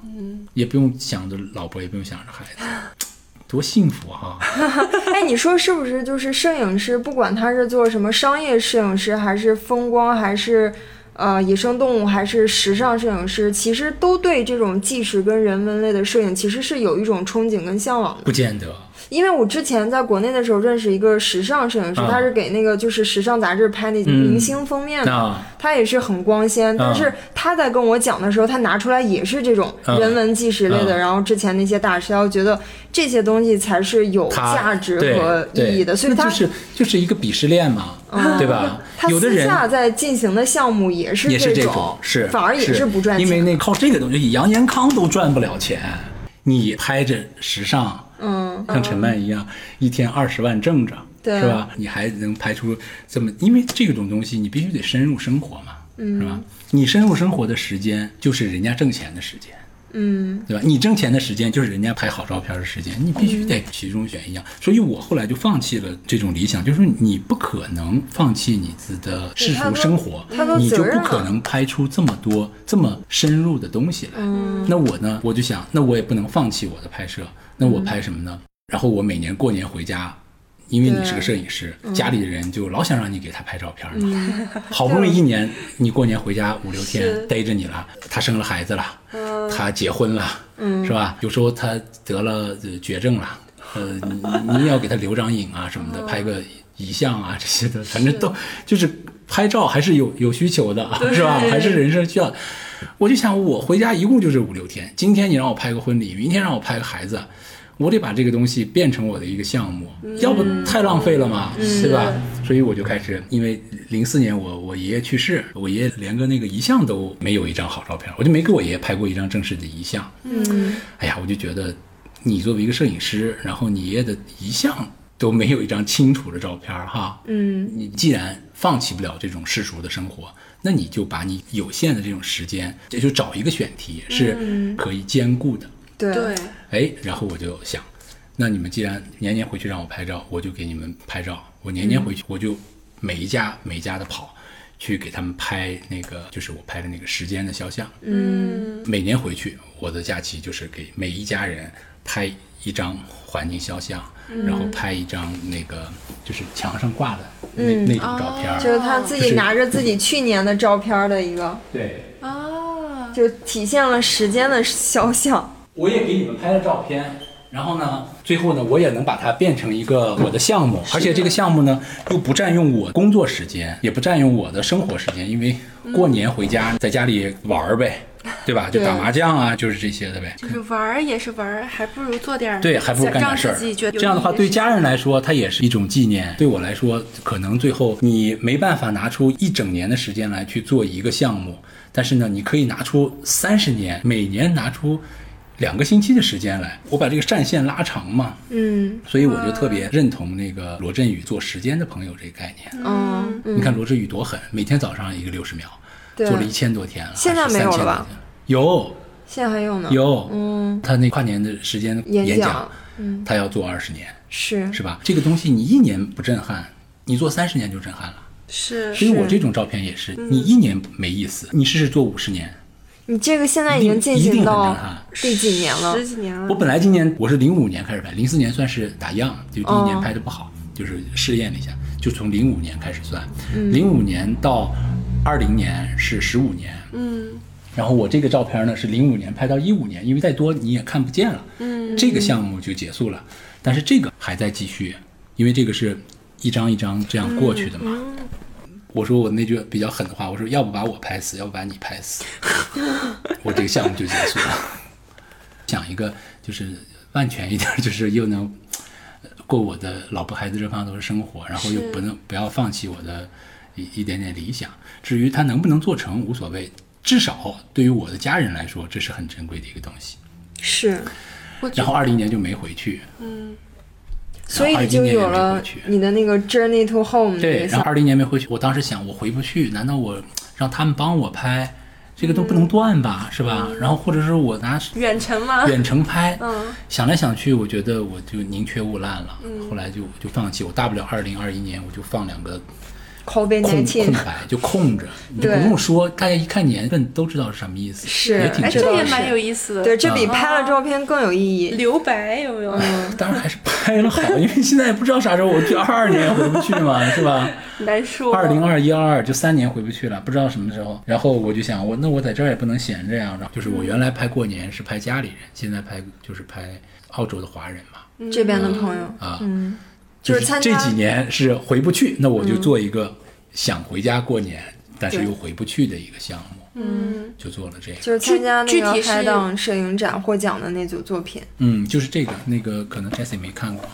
也不用想着老婆，也不用想着孩子，多幸福哈！哎，你说是不是？就是摄影师，不管他是做什么商业摄影师，还是风光，还是呃野生动物，还是时尚摄影师，其实都对这种纪实跟人文类的摄影其实是有一种憧憬跟向往的。不见得，因为我之前在国内的时候认识一个时尚摄影师，啊他是给那个就是时尚杂志拍那明星封面的。那他也是很光鲜，但是他在跟我讲的时候，他拿出来也是这种啊人文纪实类的。啊然后之前那些大师，我觉得这些东西才是有价值和意义的，所以他就是就是一个鄙视链嘛，对吧？他有的人私下在进行的项目也是也是这种，种，是反而也是不赚钱，因为那靠这个东西，杨延康都赚不了钱，你拍着时尚，嗯，像陈曼一样，一天二十万挣着，对是吧？你还能拍出这么，因为这种东西你必须得深入生活嘛，嗯是吧？你深入生活的时间就是人家挣钱的时间。嗯对吧？你挣钱的时间就是人家拍好照片的时间，你必须嗯得其中选一样。所以我后来就放弃了这种理想，就是你不可能放弃你自的世俗生活，你就不可能拍出这么多这么深入的东西来。嗯那我呢，我就想，那我也不能放弃我的拍摄，那我拍什么呢？然后我每年过年回家。因为你是个摄影师，家里的人就老想让你给他拍照片嘛。好不容易一年，你过年回家五六天逮着你了，他生了孩子了，他结婚了，是吧？有时候他得了呃绝症了，呃，你你也要给他留张影啊什么的，拍个遗像啊这些的，反正都就是拍照还是有有需求的，是吧？还是人生需要。我就想，我回家一共就是五六天，今天你让我拍个婚礼，明天让我拍个孩子。我得把这个东西变成我的一个项目，要不太浪费了嘛，对吧？所以我就开始，因为零四年我我爷爷去世，我爷爷连个那个遗像都没有一张好照片，我就没给我爷爷拍过一张正式的遗像。嗯哎呀，我就觉得你作为一个摄影师，然后你爷爷的遗像都没有一张清楚的照片儿哈，嗯你既然放弃不了这种世俗的生活，那你就把你有限的这种时间，也就找一个选题是可以兼顾的。对对，哎，然后我就想，那你们既然年年回去让我拍照，我就给你们拍照。我年年回去，我就每一家每一家的跑，去给他们拍那个，就是我拍的那个时间的肖像。嗯每年回去，我的假期就是给每一家人拍一张环境肖像，然后拍一张那个就是墙上挂的那、嗯。那种照片儿。就是他自己拿着自己去年的照片的一个，对，啊，就体现了时间的肖像。我也给你们拍了照片，然后呢，最后呢，我也能把它变成一个我的项目，而且这个项目呢，又不占用我工作时间，也不占用我的生活时间，因为过年回家在家里玩儿呗，对吧？就打麻将啊，就是这些的呗。就是玩儿也是玩儿，还不如做点儿对，还不如干点事儿这样的话，对家人来说，它也是一种纪念；对我来说，可能最后你没办法拿出一整年的时间来去做一个项目，但是呢，你可以拿出三十年，每年拿出两个星期的时间来，我把这个战线拉长嘛。嗯所以我就特别认同那个罗振宇做时间的朋友这个概念。嗯你看罗振宇多狠，每天早上一个六十秒，对做了一千多天了，现在还是3000多没有了吧？有现在还有呢。有，嗯，他那跨年的时间演演讲嗯他要做二十年，是是吧？这个东西你一年不震撼，你做三十年就震撼了。是所以我这种照片也是，你一年没意思，你试试做五十年。你这个现在已经进行到震撼第几年了？十几年了我。本来今年我是零五年开始拍，零四年算是打样，就第一年哦拍的不好，就是试验了一下，就从零五年开始算，嗯零五年到二零年是十五年，嗯，然后我这个照片呢是零五年拍到一五年，因为再多你也看不见了，嗯，这个项目就结束了，但是这个还在继续，因为这个是一张一张这样过去的嘛。我说我那句比较狠的话，我说要不把我拍死，要不把你拍死，我这个项目就结束了。讲一个就是万全一点，就是又能呃过我的老婆孩子这方头的生活，然后又不能不要放弃我的一一点点理想。至于它能不能做成无所谓，至少对于我的家人来说，这是很珍贵的一个东西。是，然后二零年就没回去，嗯所以就有了你的那个 Journey to Home 对，然后二零年没回去，我当时想我回不去，难道我让他们帮我拍，这个都不能断吧，是吧？然后或者是我拿远程吗？远程拍，嗯想来想去，我觉得我就宁缺毋滥了，后来就就放弃，我大不了二零二一年我就放两个 COVID 空空白，就空着，你就不用说，大家一看年份都知道是什么意思，是挺知道的。这也蛮有意思的。对，这比啊拍了照片更有意义。留白有没有？当然还是拍了好，因为现在也不知道啥时候，我就二二年回不去嘛，是吧？难说。二零二一二二就三年回不去了，不知道什么时候。然后我就想，我那我在这儿也不能闲着呀。然后就是我原来拍过年是拍家里人，现在拍就是拍澳洲的华人嘛。这边的朋友，啊，嗯，就就是这几年是回不去，那我就做一个想回家过年，但是又回不去的一个项目，嗯，就做了这个。就是参加那个具体海档摄影展获奖的那组作品。嗯，就是这个，那个可能 Jessie 没看过，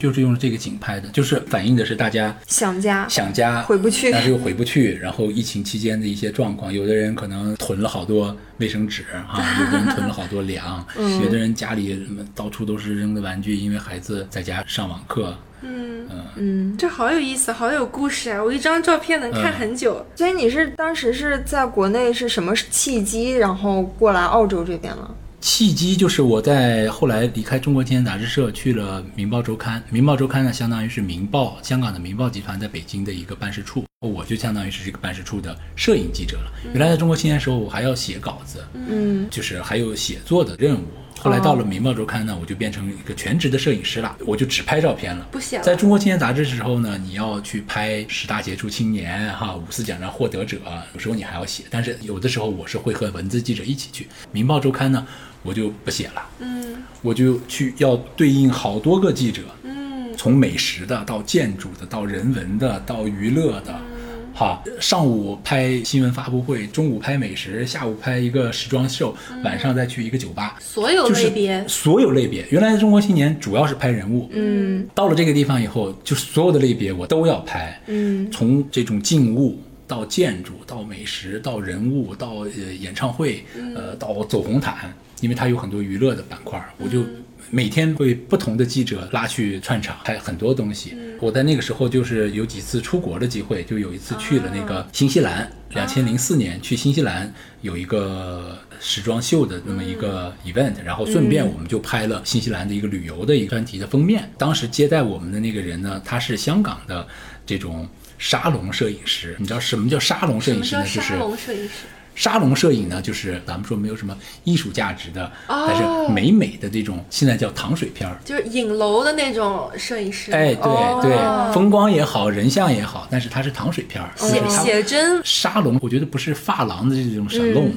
就是用这个景拍的，就是反映的是大家想家，想家回不去但是又回不去，然后疫情期间的一些状况，有的人可能囤了好多卫生纸啊，有的人囤了好多粮，嗯有的人家里什么到处都是扔的玩具，因为孩子在家上网课，嗯，嗯，这好有意思，好有故事啊！我一张照片能看很久。所以你是当时是在国内是什么契机，然后过来澳洲这边了？契机就是我在后来离开中国青年杂志社，去了《明报周刊》。《明报周刊》呢，相当于是明报香港的明报集团在北京的一个办事处，我就相当于是这个办事处的摄影记者了。原来在中国青年的时候，我还要写稿子，嗯，就是还有写作的任务。后来到了《明报周刊》呢，我就变成一个全职的摄影师了，我就只拍照片了。不写了在中国青年杂志的时候呢，你要去拍十大杰出青年哈，五四奖章获得者，有时候你还要写，但是有的时候我是会和文字记者一起去。《明报周刊》呢，我就不写了，嗯。我就去要对应好多个记者，嗯。从美食的到建筑的到人文的到娱乐的，哈，上午拍新闻发布会，中午拍美食，下午拍一个时装秀，晚上再去一个酒吧，所有类别。所有类别。原来的中国青年主要是拍人物，嗯。到了这个地方以后，就所有的类别我都要拍，嗯。从这种静物到建筑，到美食，到人物，到呃演唱会，呃，到走红毯，因为它有很多娱乐的板块，我就每天会不同的记者拉去串场，拍很多东西。我在那个时候就是有几次出国的机会，就有一次去了那个新西兰，两千零四年去新西兰有一个时装秀的那么一个 event，然后顺便我们就拍了新西兰的一个旅游的一个专题的封面。当时接待我们的那个人呢，他是香港的这种沙龙摄影师。你知道什么叫沙龙摄影师呢？就是沙龙摄影师？沙龙摄影呢，就是咱们说没有什么艺术价值的，哦但是美美的这种，现在叫糖水片儿。就是影楼的那种摄影师。哎，对哦对，风光也好，人像也好，但是它是糖水片儿，写写真。沙龙，我觉得不是发廊的这种 salon，嗯，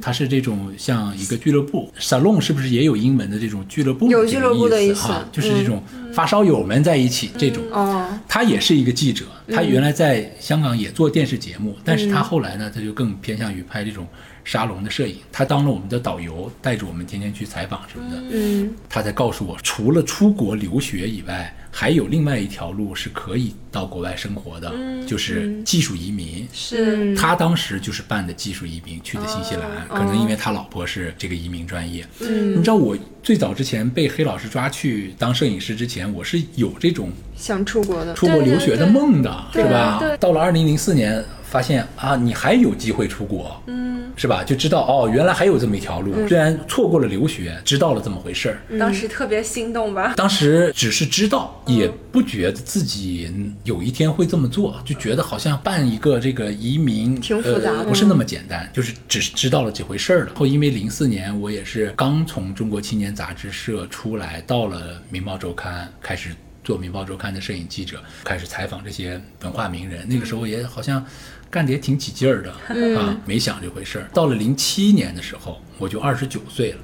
它是这种像一个俱乐部。salon 是不是也有英文的这种俱乐部有这个俱乐部的意思意哈，就是这种发烧友们在一起这种。哦，他也是一个记者，他原来在香港也做电视节目，但是他后来呢，他就更偏向于拍这种沙龙的摄影。他当了我们的导游，带着我们天天去采访什么的。嗯他才告诉我，除了出国留学以外，还有另外一条路是可以到国外生活的，就是技术移民。是嗯，他当时就是办的技术移民去的新西兰，哦可能因为他老婆是这个移民专业。嗯你知道我最早之前被黑老师抓去当摄影师之前，我是有这种想出国的，出国留学的梦的，对对是吧？到了二零零四年发现啊，你还有机会出国，嗯，是吧？就知道哦，原来还有这么一条路。虽然错过了留学，知道了这么回事儿，当时特别心动吧？当时只是知道，也不觉得自己有一天会这么做，就觉得好像办一个这个移民挺复杂的呃，不是那么简单，就是只是知道了这回事儿了。后因为零四年我也是刚从中国青年杂志社出来，到了《民报周刊》开始。做《民报周刊》的摄影记者，开始采访这些文化名人。那个时候也好像干得也挺起劲儿的、啊，没想这回事儿。到了零七年的时候，我就二十九岁了。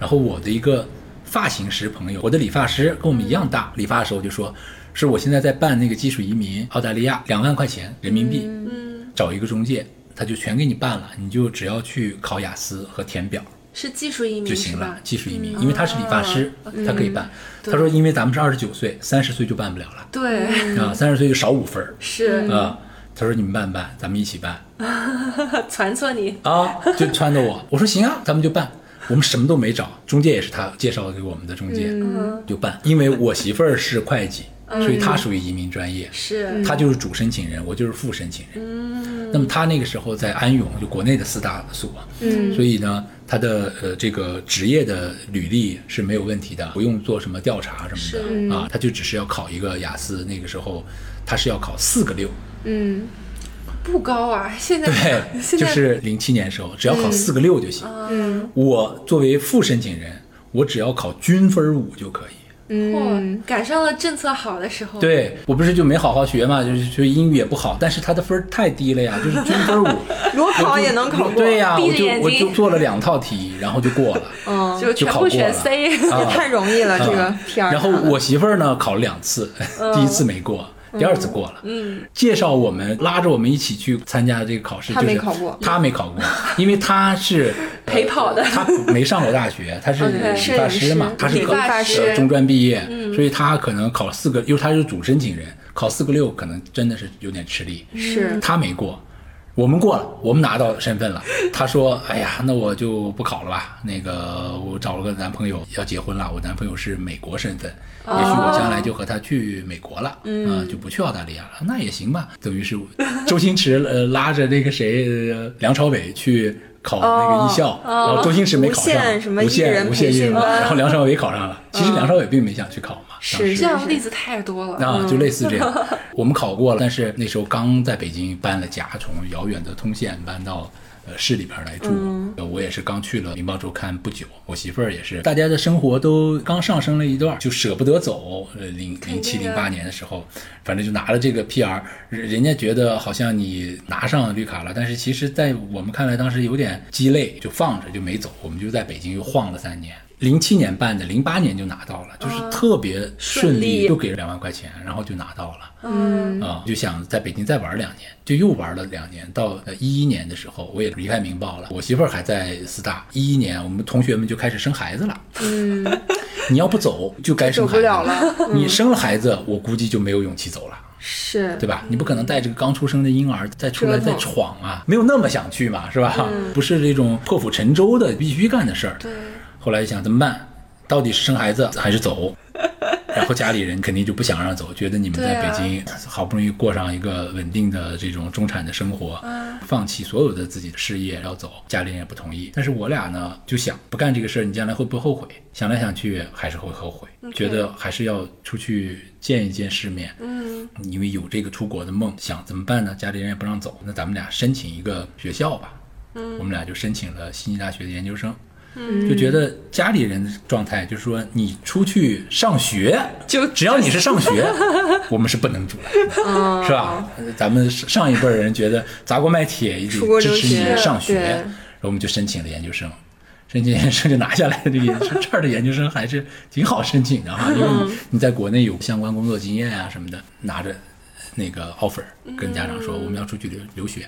然后我的一个发型师朋友，我的理发师跟我们一样大，理发的时候就说，是我现在在办那个技术移民，澳大利亚两万块钱人民币，嗯，找一个中介，他就全给你办了，你就只要去考雅思和填表。是技术移民就行了，？技术移民，因为他是理发师，嗯他可以办。他说，因为咱们是二十九岁，三十岁就办不了了对，啊，三十岁就少五分儿是啊。他说你们办不办？咱们一起办 传错你。啊，就撺掇我。我说行啊，咱们就办。我们什么都没找，中介也是他介绍给我们的中介，就办。因为我媳妇儿是会计，所以她属于移民专业，是她就是主申请人，我就是副申请人。那么她那个时候在安永，就国内的四大所，嗯，所以呢，她的呃这个职业的履历是没有问题的，不用做什么调查什么的啊，她就只是要考一个雅思，那个时候她是要考四个六，嗯，不高啊，现在对，就是零七年的时候，只要考四个六就行。嗯，我作为副申请人，我只要考均分五就可以。嗯赶上了政策好的时候。，对我不是就没好好学嘛，就是就英语也不好，但是他的分儿太低了呀，就是均分五，裸考也能考过，对呀，我就我就做了两套题，然后就过了。嗯，就全部选 C。啊也太容易了，这个。然后我媳妇儿呢考了两次，第一次没过。第二次过了，嗯，介绍我们拉着我们一起去参加这个考试，她就是没考过。他没考过，因为他是 陪跑的。他没上过大学，他是 理发师嘛，他是中专毕业，所以他可能考四个，因为他是主申请人，考四个六可能真的是有点吃力，是。他没过，我们过了，我们拿到身份了。他说：“哎呀，那我就不考了吧。那个我找了个男朋友要结婚了，我男朋友是美国身份，也许我将来就和他去美国了，啊、就不去澳大利亚了。那也行吧。等于是周星驰呃拉着那个谁、呃梁朝伟去。”考那个艺校，然后周星驰没考上，无限什么无限艺人无限艺人培训班然后梁朝伟考上了。其实梁朝伟并没想去考是这样的例子太多了。啊，就类似这样。我们考过了，但是那时候刚在北京搬了家，从遥远的通县搬到呃市里边来住。呃我也是刚去了《明报周刊》不久，我媳妇儿也是，大家的生活都刚上升了一段，就舍不得走。呃，零零七零八年的时候，反正就拿了这个 PR，人人家觉得好像你拿上绿卡了，但是其实在我们看来当时有点鸡肋，就放着就没走，我们就在北京又晃了三年。零七年办的，零八年就拿到了，就是特别顺顺利利，就给了两万块钱，然后就拿到了。嗯，啊，就想在北京再玩两年，就又玩了两年。到呃一一年的时候，我也离开《明报》了，我媳妇儿还在四大。一一年，我们同学们就开始生孩子了。嗯，你要不走，就该生孩子走不了了 你生了孩子，我估计就没有勇气走了。是对吧？你不可能带着个刚出生的婴儿再出来再闯啊，没有那么想去嘛，是吧？不是这种破釜沉舟的必须干的事儿。对，后来一想怎么办？到底是生孩子还是走？然后家里人肯定就不想让走，觉得你们在北京好不容易过上一个稳定的这种中产的生活，放弃所有的自己的事业要走，家里人也不同意。但是我俩呢就想不干这个事儿，你将来会不会后悔？想来想去还是会后悔，觉得还是要出去见一见世面。嗯，因为有这个出国的梦，想怎么办呢？家里人也不让走，那咱们俩申请一个学校吧。嗯，我们俩就申请了悉尼大学的研究生。就觉得家里人的状态就是说，你出去上学，就只要你是上学，我们是不能阻拦的，是吧？咱们上一辈人觉得砸锅卖铁也得支持你上学，然后我们就申请了研究生。申请研究生就拿下来了，这个研究生这儿的研究生还是挺好申请的哈，因为你你在国内有相关工作经验啊什么的，拿着那个 offer 跟家长说我们要出去留留学，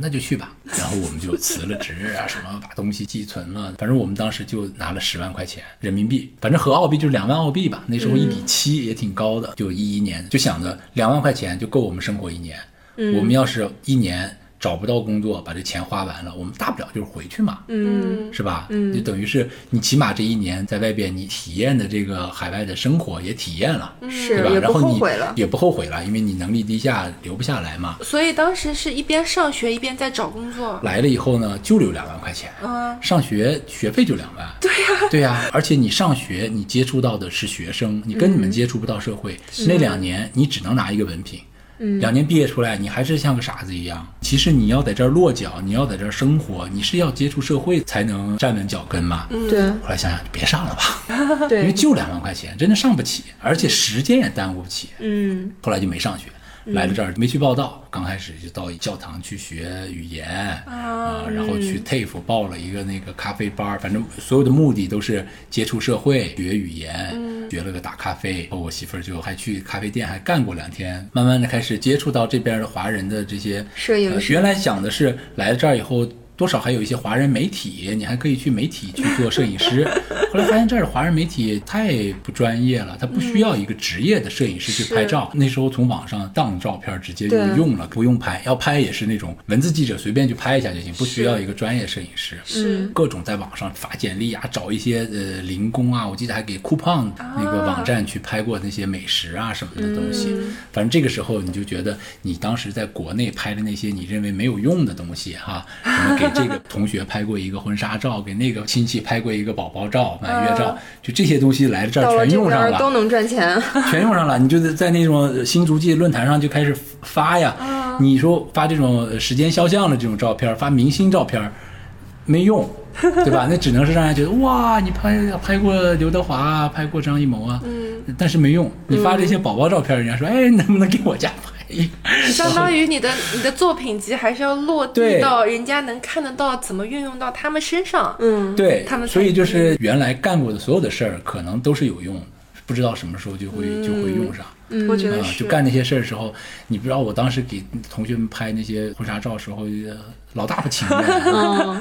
那就去吧，然后我们就辞了职啊，什么把东西寄存了，反正我们当时就拿了十万块钱人民币，反正合澳币就是两万澳币吧，那时候一比七也挺高的，就一一年就想着两万块钱就够我们生活一年，我们要是一年找不到工作，把这钱花完了，我们大不了就是回去嘛，嗯是吧？嗯，就等于是你起码这一年在外边，你体验的这个海外的生活也体验了，对吧？是也不然后你。也不后悔了，因为你能力低下，留不下来嘛。所以当时是一边上学一边在找工作。来了以后呢，就留两万块钱，嗯，上学学费就两万，对呀、对呀、而且你上学你接触到的是学生，你跟你们接触不到社会，那两年你只能拿一个文凭。两年毕业出来，你还是像个傻子一样。其实你要在这儿落脚，你要在这儿生活，你是要接触社会才能站稳脚跟嘛。对后来想想，别上了吧，因为，就两万块钱，真的上不起，而且时间也耽误不起。嗯后来就没上学，来了这儿没去报道，刚开始就到教堂去学语言啊、然后去 TAFE 报了一个那个咖啡班儿，反正所有的目的都是接触社会、学语言，学了个打咖啡。后我媳妇儿就还去咖啡店还干过两天，慢慢的开始接触到这边的华人的这些呃摄影师原来想的是来了这儿以后。多少还有一些华人媒体，你还可以去媒体去做摄影师。后来发现这儿的华人媒体太不专业了，他不需要一个职业的摄影师去拍照。那时候从网上当照片直接就用了，不用拍，要拍也是那种文字记者随便去拍一下就行，不需要一个专业摄影师。是各种在网上发简历啊，找一些呃零工啊，我记得还给 Coupon 那个网站去拍过那些美食啊什么的东西。反正这个时候你就觉得你当时在国内拍的那些你认为没有用的东西哈，什么给这个同学拍过一个婚纱照，给那个亲戚拍过一个宝宝照、满月照，就这些东西来这儿全用上了。都能赚钱。全用上了，你就在在那种新足迹论坛上就开始发呀。你说发这种呃时间肖像的这种照片，发明星照片，没用，对吧？那只能是让人觉得哇，你拍拍过刘德华啊，拍过张艺谋啊，嗯，但是没用。你发这些宝宝照片，人家说，哎，能不能给我家拍？相当于你的你的作品集还是要落地到人家能看得到，怎么运用到他们身上。嗯，对，他们所以就是原来干过的所有的事儿，可能都是有用的，不知道什么时候就会就会用上。嗯，我觉得是。就干那些事儿的时候，你不知道我当时给同学们拍那些婚纱照的时候，呃老大不情愿，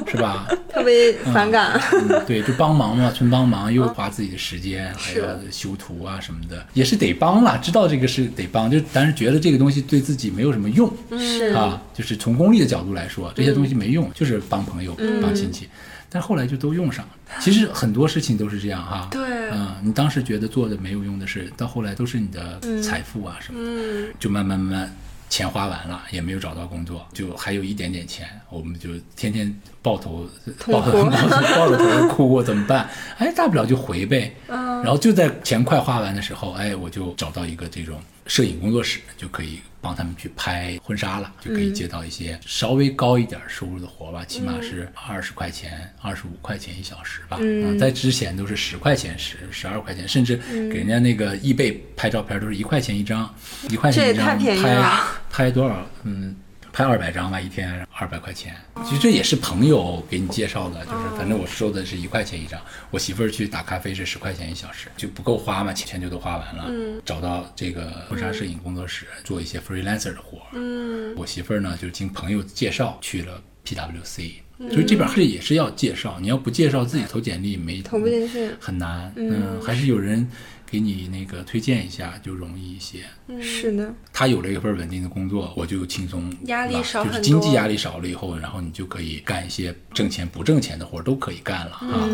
是吧？特别反感。嗯，对，就帮忙嘛，纯帮忙，又花自己的时间，还是要修图啊什么的，也是得帮啦。知道这个是得帮，就但是觉得这个东西对自己没有什么用，是啊，就是从功利的角度来说，这些东西没用，就是帮朋友、帮亲戚。但后来就都用上了。其实很多事情都是这样哈。对嗯，你当时觉得做的没有用的事，到后来都是你的财富啊什么的，嗯，就慢慢慢慢。钱花完了，也没有找到工作，就还有一点点钱，我们就天天抱头抱头抱抱着头哭，怎么办？哎，大不了就回呗。然后就在钱快花完的时候，哎，我就找到一个这种摄影工作室，就可以帮他们去拍婚纱了，就可以接到一些稍微高一点收入的活吧，起码是二十块钱、二十五块钱一小时吧。嗯，在之前都是十块钱、十十二块钱，甚至给人家那个易贝拍照片都是一块钱一张，一块钱一张拍拍多少？嗯。拍二百张吧，一天二百块钱。其实这也是朋友给你介绍的，就是反正我收的是一块钱一张。我媳妇儿去打咖啡是十块钱一小时，就不够花嘛，钱就都花完了。嗯，找到这个婚纱摄影工作室做一些 freelancer 的活。嗯，我媳妇儿呢就经朋友介绍去了 PWC，所以这边这也是要介绍，你要不介绍自己投简历没投不进去很难。嗯，还是有人给你那个推荐一下就容易一些。是的，他有了一份稳定的工作，我就轻松，压力少很就是经济压力少了以后，然后你就可以干一些挣钱不挣钱的活儿都可以干了啊。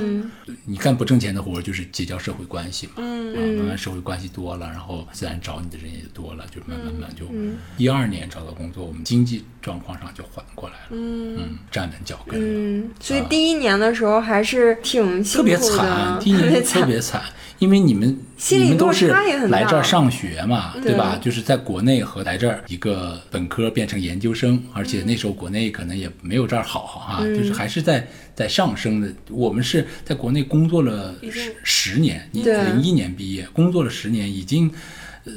你干不挣钱的活儿就是结交社会关系嘛，嗯啊，慢慢社会关系多了，然后自然找你的人也就多了，就慢慢慢就一二年找到工作，我们经济状况上就缓过来了，嗯，站稳脚跟了。嗯，所以第一年的时候还是挺辛特别，惨，第一年特 特别惨。因为你们你们都是来这儿上学嘛，对对吧？就是在国内和来这儿一个本科变成研究生，而且那时候国内可能也没有这儿好哈、嗯就是还是在在上升的。我们是在国内工作了十十年，你对零一年毕业，工作了十年，已经。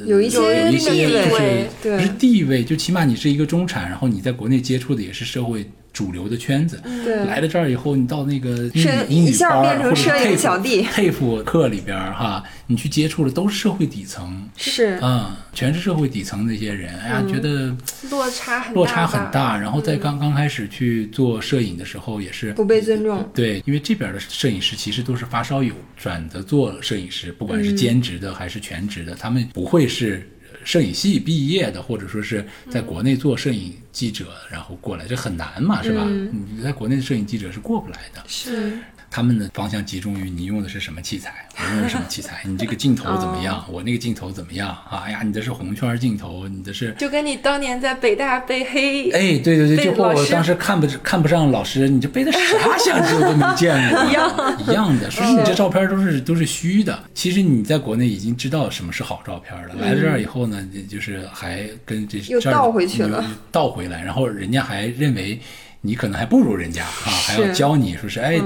有一些有一地些就是位，不是地位，就起码你是一个中产，然后你在国内接触的也是社会主流的圈子。对来了这儿以后，你到那个英摄语英语一下班儿或者是变成摄影 TAFE 小弟 TAFE 课里边儿哈，你去接触的都是社会底层是啊、全是社会底层那些人。哎呀，觉得落差很大，落差很。大。然后在刚刚开始去做摄影的时候，也是不被尊重。对，因为这边的摄影师其实都是发烧友转的做摄影师，不管是兼职的还是全职的，他们不会是摄影系毕业的，或者说是在国内做摄影记者，然后过来，这很难嘛，是吧？你在国内的摄影记者是过不来的。是他们的方向集中于你用的是什么器材，我用的是什么器材，你这个镜头怎么样，我那个镜头怎么样啊？哎呀，你的是红圈镜头，你的是。就跟你当年在北大被黑，哎，对对对，就和我当时看不看不上老师，你这背的啥相 机我都没见过，一样一样的，说是你这照片都是都是虚的。其实你在国内已经知道什么是好照片了，来了这儿以后呢，就是还跟这又倒回去了倒回来，然后人家还认为。你可能还不如人家啊，还要教你说是哎，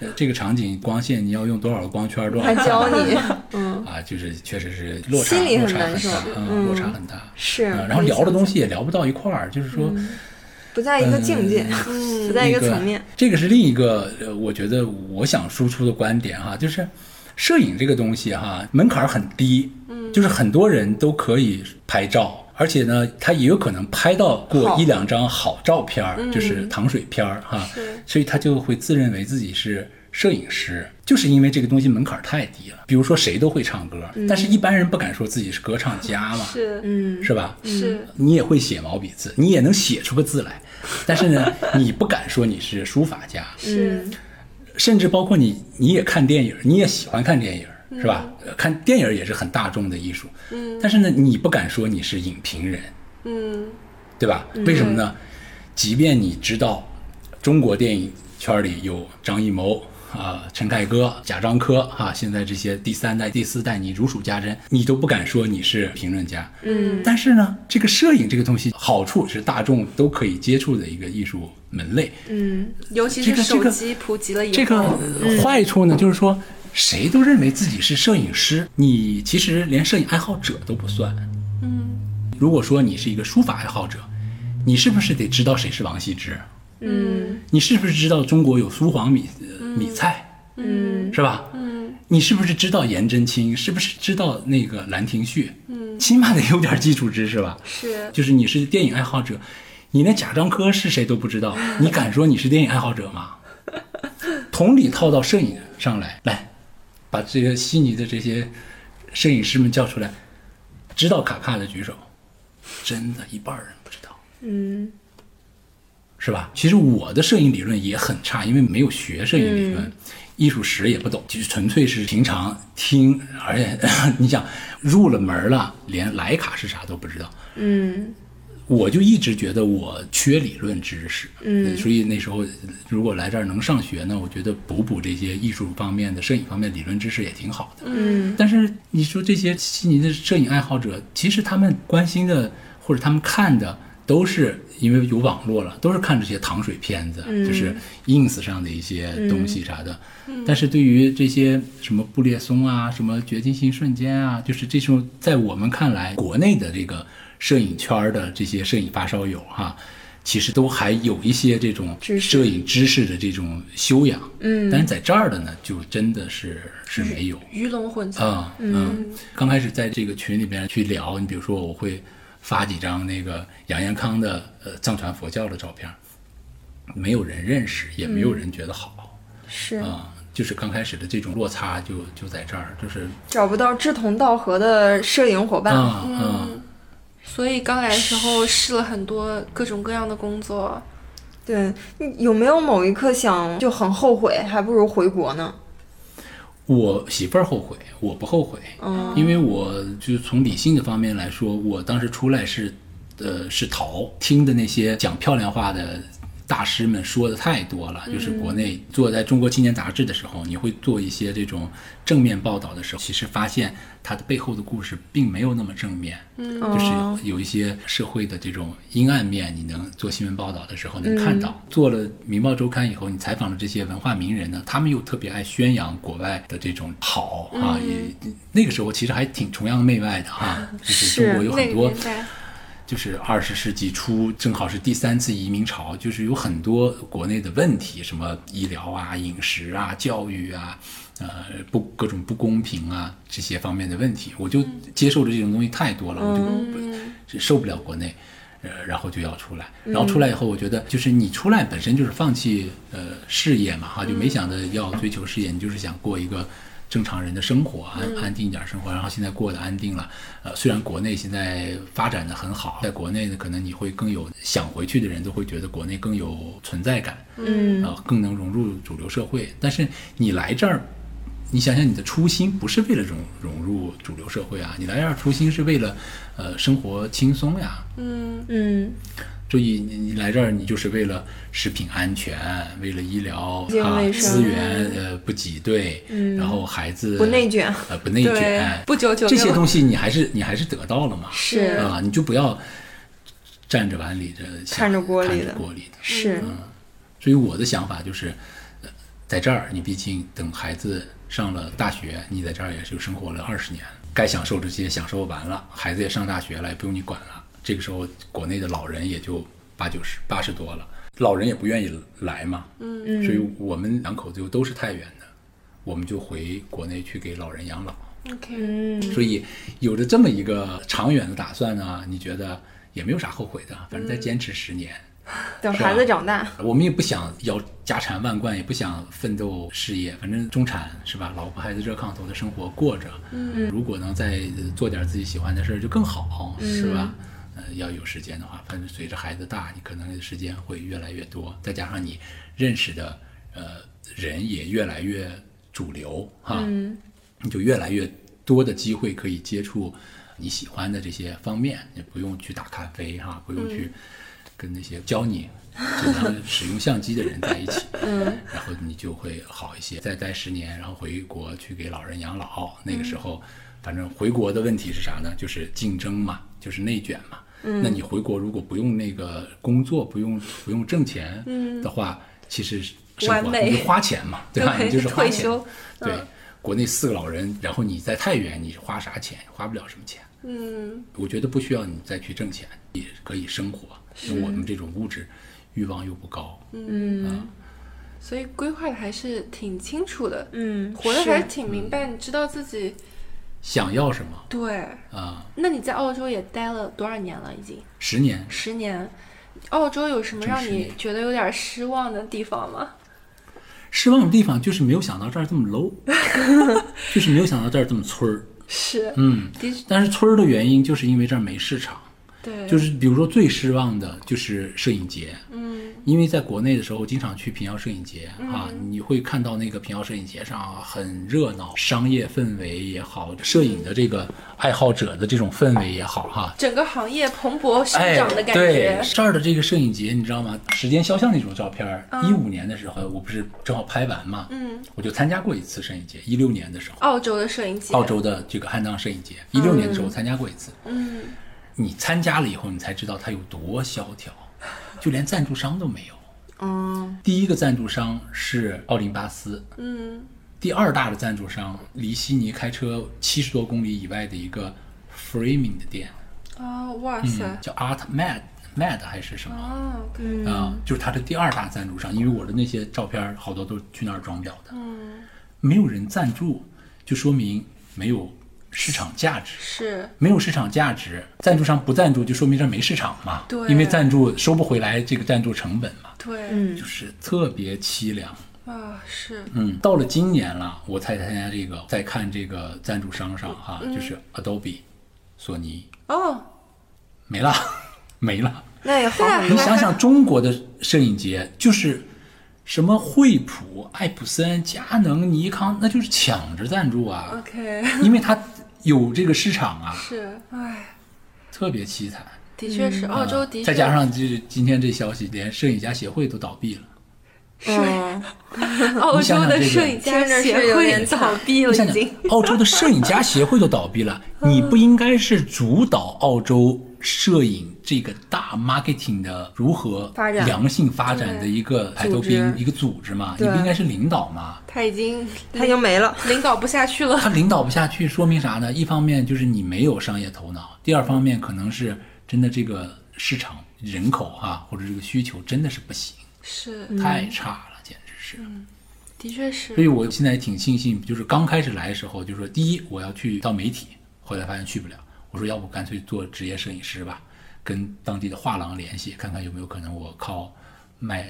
呃这个场景光线你要用多少个光圈，多少还个教你，嗯，啊，就是确实是落差心里落差很难受大，嗯落差很大。是嗯，然后聊的东西也聊不到一块儿，就是说。不在一个境界，嗯 不在一个层面。这个是另一个，呃，我觉得我想输出的观点哈，就是摄影这个东西哈，门槛儿很低，嗯，就是很多人都可以拍照，而且呢，他也有可能拍到过一两张好照片儿，就是糖水片儿哈，所以他就会自认为自己是。摄影师就是因为这个东西门槛太低了，比如说谁都会唱歌，但是一般人不敢说自己是歌唱家嘛，是。嗯，是吧？是。你也会写毛笔字，你也能写出个字来，但是呢，你不敢说你是书法家，是。甚至包括你，你也看电影，你也喜欢看电影，是吧？呃看电影也是很大众的艺术，嗯，但是呢，你不敢说你是影评人，嗯对吧？为什么呢？即便你知道中国电影圈里有张艺谋。啊，陈凯歌、贾樟柯，哈、现在这些第三代、第四代，你如数家珍，你都不敢说你是评论家。嗯，但是呢，这个摄影这个东西，好处是大众都可以接触的一个艺术门类。嗯，尤其是手机普及了以后，这个呃坏处呢，就是说谁都认为自己是摄影师，你其实连摄影爱好者都不算。嗯，如果说你是一个书法爱好者，你是不是得知道谁是王羲之？嗯你是不是知道中国有苏黄米呃米菜？嗯是吧？嗯，你是不是知道颜真卿？是不是知道那个《兰亭序》？嗯，起码得有点基础知识吧？是就是你是电影爱好者，你连贾樟柯是谁都不知道，你敢说你是电影爱好者吗？同理套到摄影上来，来，把这些悉尼的这些摄影师们叫出来，知道卡帕的举手，真的一半人不知道。嗯是吧？其实我的摄影理论也很差，因为没有学摄影理论，艺术史也不懂，就是纯粹是平常听，而且 你想入了门了，连徕卡是啥都不知道。嗯我就一直觉得我缺理论知识，嗯所以那时候如果来这儿能上学呢，我觉得补补这些艺术方面的、摄影方面的理论知识也挺好的。嗯但是你说这些悉尼的摄影爱好者，其实他们关心的或者他们看的都是因为有网络了，都是看这些糖水片子，嗯就是 ins 上的一些东西啥的。但是对于这些什么布列松啊、什么决定性瞬间啊，就是这种在我们看来，国内的这个摄影圈的这些摄影发烧友哈、其实都还有一些这种摄影知识的这种修养，嗯但是在这儿的呢，就真的是是没有，鱼龙混杂。啊，嗯，刚开始在这个群里边去聊，你比如说我会发几张那个杨延康的呃藏传佛教的照片，没有人认识，也没有人觉得好是啊、就是刚开始的这种落差就就在这儿，就是找不到志同道合的摄影伙伴。啊啊，所以刚来的时候试了很多各种各样的工作，对，你有没有某一刻想就很后悔，还不如回国呢？我媳妇儿后悔，我不后悔，嗯。因为我就从理性的方面来说，我当时出来是，呃，是逃，听的那些讲漂亮话的大师们说的太多了。就是国内做在中国青年杂志的时候，你会做一些这种正面报道的时候，其实发现它的背后的故事并没有那么正面，嗯，就是有有一些社会的这种阴暗面，你能做新闻报道的时候能看到。做了《明报周刊》以后，你采访了这些文化名人呢，他们又特别爱宣扬国外的这种好啊，也那个时候其实还挺崇洋媚外的哈、就是中国有很多就是二十世纪初，正好是第三次移民潮，就是有很多国内的问题，什么医疗啊、饮食啊、教育啊，呃，不各种不公平啊这些方面的问题，我就接受的这种东西太多了，我就不是受不了国内。呃，然后就要出来，然后出来以后，我觉得就是你出来本身就是放弃呃事业嘛，哈，就没想着要追求事业，你就是想过一个正常人的生活，安安定一点生活，然后现在过得安定了。呃，虽然国内现在发展的很好，在国内呢，可能你会更有想回去的人都会觉得国内更有存在感，嗯啊、更能融入主流社会。但是你来这儿，你想想你的初心不是为了融融入主流社会啊，你来这儿初心是为了呃生活轻松呀。嗯所以你你来这儿，你就是为了食品安全，为了医疗啊资源呃不挤兑，然后孩子不内卷。呃不内卷，不996这些东西你还是你还是得到了嘛？是。啊，你就不要站着碗里着看着锅里的。看着锅里的。是。所以我的想法就是，呃在这儿你毕竟等孩子上了大学，你在这儿也就生活了二十年，该享受这些享受完了，孩子也上大学了，也不用你管了。这个时候，国内的老人也就八九十、八十多了，老人也不愿意来嘛。嗯，所以我们两口子又都是太原的，我们就回国内去给老人养老。OK，嗯所以有着这么一个长远的打算呢，你觉得也没有啥后悔的，反正再坚持十年。等孩子长大，我们也不想要家产万贯，也不想奋斗事业，反正中产是吧？老婆孩子热炕头的生活过着。嗯，如果能再做点自己喜欢的事儿就更好，是吧？呃，要有时间的话，反正随着孩子大，你可能时间会越来越多，再加上你认识的呃人也越来越主流哈，你就越来越多的机会可以接触你喜欢的这些方面，你不用去打咖啡哈，不用去跟那些教你只能 使用相机的人在一起，嗯，然后你就会好一些。再待十年，然后回国去给老人养老，那个时候，反正回国的问题是啥呢？就是竞争嘛，就是内卷嘛。嗯，那你回国如果不用那个工作，不用不用挣钱的话，其实生活完美。你就花钱嘛，对吧？你就是花钱。退休。对，国内四个老人，然后你在太原，你花啥钱？花不了什么钱。嗯，我觉得不需要你再去挣钱，也可以生活。因为我们这种物质欲望又不高，嗯。所以规划的还是挺清楚的，嗯，活得还是。挺明白，你知道自己想要什么对。啊？那你在澳洲也待了多少年了？已经十年十年。澳洲有什么让你觉得有点失望的地方吗？失望的地方就是没有想到这儿这么 low，就是没有想到这儿这么村儿。是，嗯，但是村儿的原因就是因为这儿没市场。对，就是比如说最失望的就是摄影节，嗯因为在国内的时候，经常去平遥摄影节、啊，你会看到那个平遥摄影节上很热闹，商业氛围也好，摄影的这个爱好者的这种氛围也好，哈。整个行业蓬勃生哎，长的感对觉。这儿的这个摄影节，你知道吗？时间肖像那种照片儿，一五年的时候，我不是正好拍完嘛，嗯，我就参加过一次摄影节。一六年的时候，澳洲的摄影节，澳洲的这个汉当摄影节，一六年的时候我参加过一次。嗯，你参加了以后，你才知道它有多萧条，就连赞助商都没有。嗯。第一个赞助商是奥林巴斯，嗯。第二大的赞助商离悉尼开车七十多公里以外的一个 Framing 的店，啊，哇塞。嗯，，叫 Art Mad Mad 还是什么？啊，就是他的第二大赞助商，因为我的那些照片好多都是去那儿装裱的，嗯，没有人赞助，就说明没有市场价值。是，没有市场价值，赞助商不赞助就说明这没市场嘛。对。因为赞助收不回来这个赞助成本嘛，对，嗯。就是特别凄凉。啊，是，嗯，到了今年了，我才参加这个，在看这个赞助商上哈，就是 Adobe、索尼。哦，没了，没了。那也好很你。想想中国的摄影节，就是什么惠普、爱普森、佳能、尼康，那就是抢着赞助啊，OK，因为它有这个市场啊，是，哎，特别凄惨。的确是，澳洲啊的确，再加上就是今天这消息，连摄影家协会都倒闭了。是，澳洲的你想想这个。摄影家协会倒闭了，你想想已经，，澳洲的摄影家协会都倒闭了，你不应该是主导澳洲摄影这个大 marketing 的如何发展良性发展的一个排头兵一个组织嘛？你不应该是领导吗？他已经他已经没了。领导不下去了。他领导不下去，说明啥呢？一方面就是你没有商业头脑，第二方面可能是真的这个市场人口哈、或者这个需求真的是不行，是，太差了，简直是。的确是所，以我现在挺庆幸，就是刚开始来的时候，就是说第一我要去到媒体，后来发现去不了，我说要不干脆做职业摄影师吧，跟当地的画廊联系，看看有没有可能我靠卖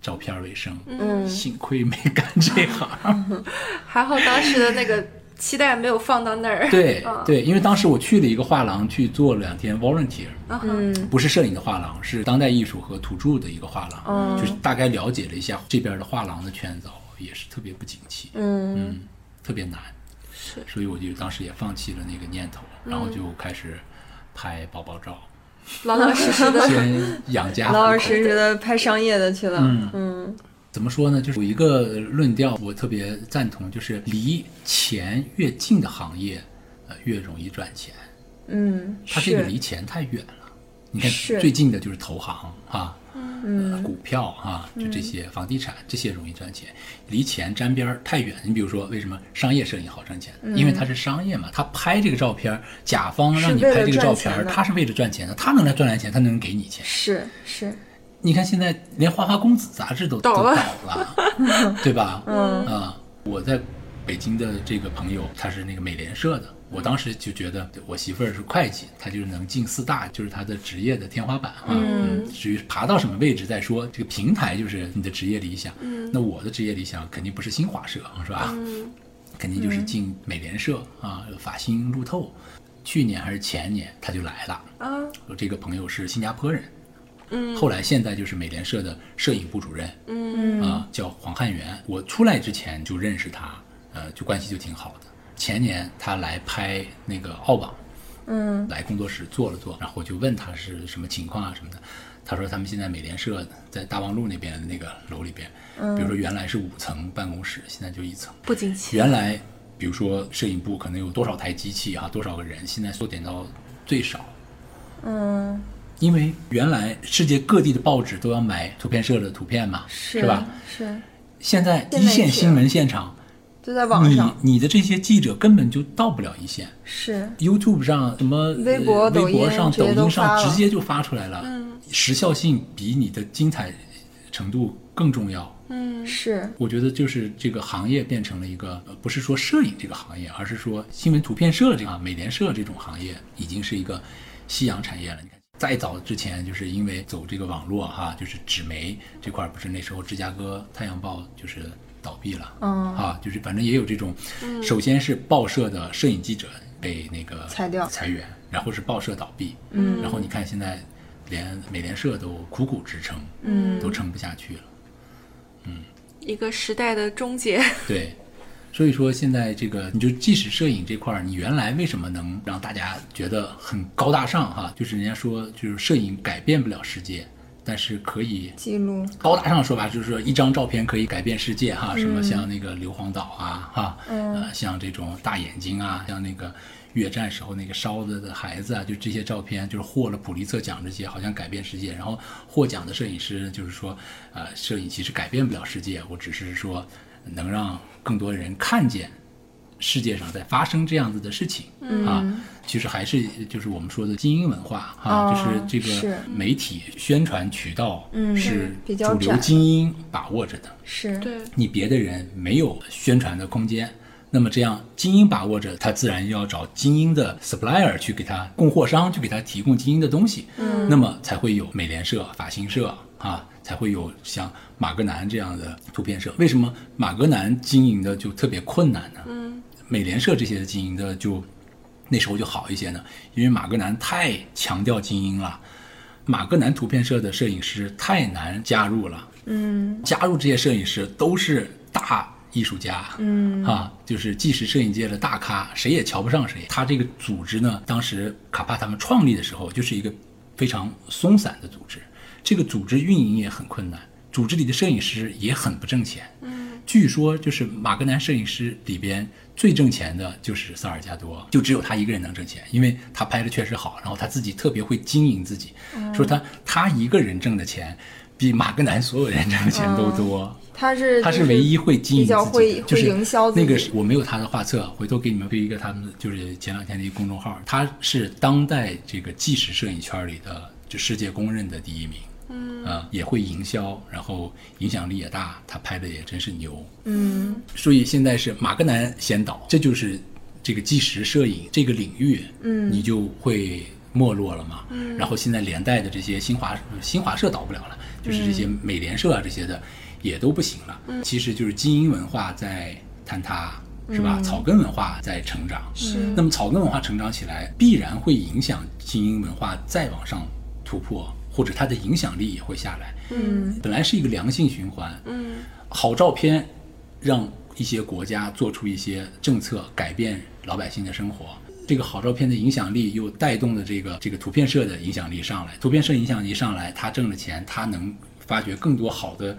照片为生。嗯 幸亏没干这行。还好当时的那个期待没有放到那儿。对嗯对，因为当时我去了一个画廊去做了两天 volunteer，嗯不是摄影的画廊，是当代艺术和土著的一个画廊，嗯就是大概了解了一下这边的画廊的圈子，哦也是特别不景气，嗯嗯，特别难，是所以我就当时也放弃了那个念头，然后就开始拍宝宝照，老老实实的。先养家。老老实实的拍商业的去了。嗯嗯怎么说呢？就是有一个论调，我特别赞同，就是离钱越近的行业，呃，越容易赚钱。嗯，它这个离钱太远了。你看最近的就是投行啊，嗯呃，股票啊，就这些房地产这些容易赚钱，离钱沾边儿太远。你比如说，为什么商业摄影好赚钱？因为它是商业嘛，他拍这个照片，甲方让你拍这个照片他是为了赚钱的，他能来赚来钱，他能给你钱。是是，你看现在连《花花公子》杂志都都倒了，对吧？嗯啊，我在北京的这个朋友，他是那个美联社的。我当时就觉得我媳妇儿是会计，她就是能进四大，就是她的职业的天花板啊。嗯至于爬到什么位置再说，这个平台就是你的职业理想。嗯，那我的职业理想肯定不是新华社，是吧？嗯肯定就是进美联社啊，法新、路透。去年还是前年他就来了，啊，我这个朋友是新加坡人，嗯后来现在就是美联社的摄影部主任，嗯啊，叫黄汉元。我出来之前就认识他，呃，就关系就挺好的。前年他来拍那个澳网，嗯来工作室坐了坐，然后我就问他是什么情况啊什么的。他说他们现在美联社在大望路那边的那个楼里边，嗯比如说原来是五层办公室，现在就一层。不景气。原来比如说摄影部可能有多少台机器啊，多少个人，现在缩减到最少。嗯，因为原来世界各地的报纸都要买图片社的图片嘛，是是吧？？是，现在一线新闻现场，就在网你上，你的这些记者根本就到不了一线。是 YouTube 上什么微博呃微博上、抖音上直接就发出来了，时效性比你的精彩程度更重要。嗯是，我觉得就是这个行业变成了一个，呃不是说摄影这个行业，而是说新闻图片社这个美联社这种行业已经是一个夕阳产业了。你看，再早之前就是因为走这个网络哈，就是纸媒这块儿，不是那时候芝加哥太阳报就是倒闭了，嗯。啊，就是反正也有这种，首先是报社的摄影记者被那个裁掉。裁员，然后是报社倒闭，嗯，然后你看现在连美联社都苦苦支撑，嗯。都撑不下去了。嗯。一个时代的终结。对，所以说现在这个，你就即使摄影这块儿，你原来为什么能让大家觉得很高大上哈？就是人家说，就是摄影改变不了世界，但是可以记录，高大上的说法就是说，一张照片可以改变世界哈，什么像那个硫磺岛啊，哈，呃，像这种大眼睛啊，像那个越战时候那个烧的的孩子啊，就这些照片，就是获了普利策奖这些，好像改变世界。然后获奖的摄影师就是说，呃，摄影其实改变不了世界，我只是说能让更多人看见。世界上在发生这样子的事情、啊，其实还是就是我们说的精英文化啊，哦就是这个媒体宣传渠道嗯是比较主流精英把握着的，是，对，你别的人没有宣传的空间。那么这样精英把握着，他自然要找精英的 supplier 去给他供货商去给他提供精英的东西，嗯，那么才会有美联社、法新社啊，才会有像马格南这样的图片社。为什么马格南经营的就特别困难呢？嗯，美联社这些经营的就那时候就好一些呢，因为马格南太强调精英了。马格南图片社的摄影师太难加入了，嗯加入这些摄影师都是大艺术家，嗯啊，就是既是摄影界的大咖，谁也瞧不上谁。他这个组织呢，当时卡帕他们创立的时候，就是一个非常松散的组织，这个组织运营也很困难，组织里的摄影师也很不挣钱。嗯，据说就是马格南摄影师里边最挣钱的就是萨尔加多，就只有他一个人能挣钱，因为他拍的确实好，然后他自己特别会经营自己，说他他一个人挣的钱比马格南所有人挣的钱都多。他是他是唯一会经营比较自己就是营销那个我没有他的画册，回头给你们推一个他们就是前两天的一个公众号，他是当代这个纪实摄影圈里的就世界公认的第一名。嗯啊，也会营销，然后影响力也大，他拍的也真是牛。嗯所以现在是马格南先导，这就是这个纪实摄影这个领域，嗯，你就会没落了嘛，嗯然后现在连带的这些新华新华社倒不了了，就是这些美联社啊这些的也都不行了。其实就是精英文化在坍塌，是吧？草根文化在成长。是那么草根文化成长起来，必然会影响精英文化再往上突破，或者它的影响力也会下来。嗯本来是一个良性循环，嗯好照片让一些国家做出一些政策，改变老百姓的生活。这个好照片的影响力又带动了这个这个图片社的影响力上来，图片社影响力上来，他挣了钱，他能发掘更多好的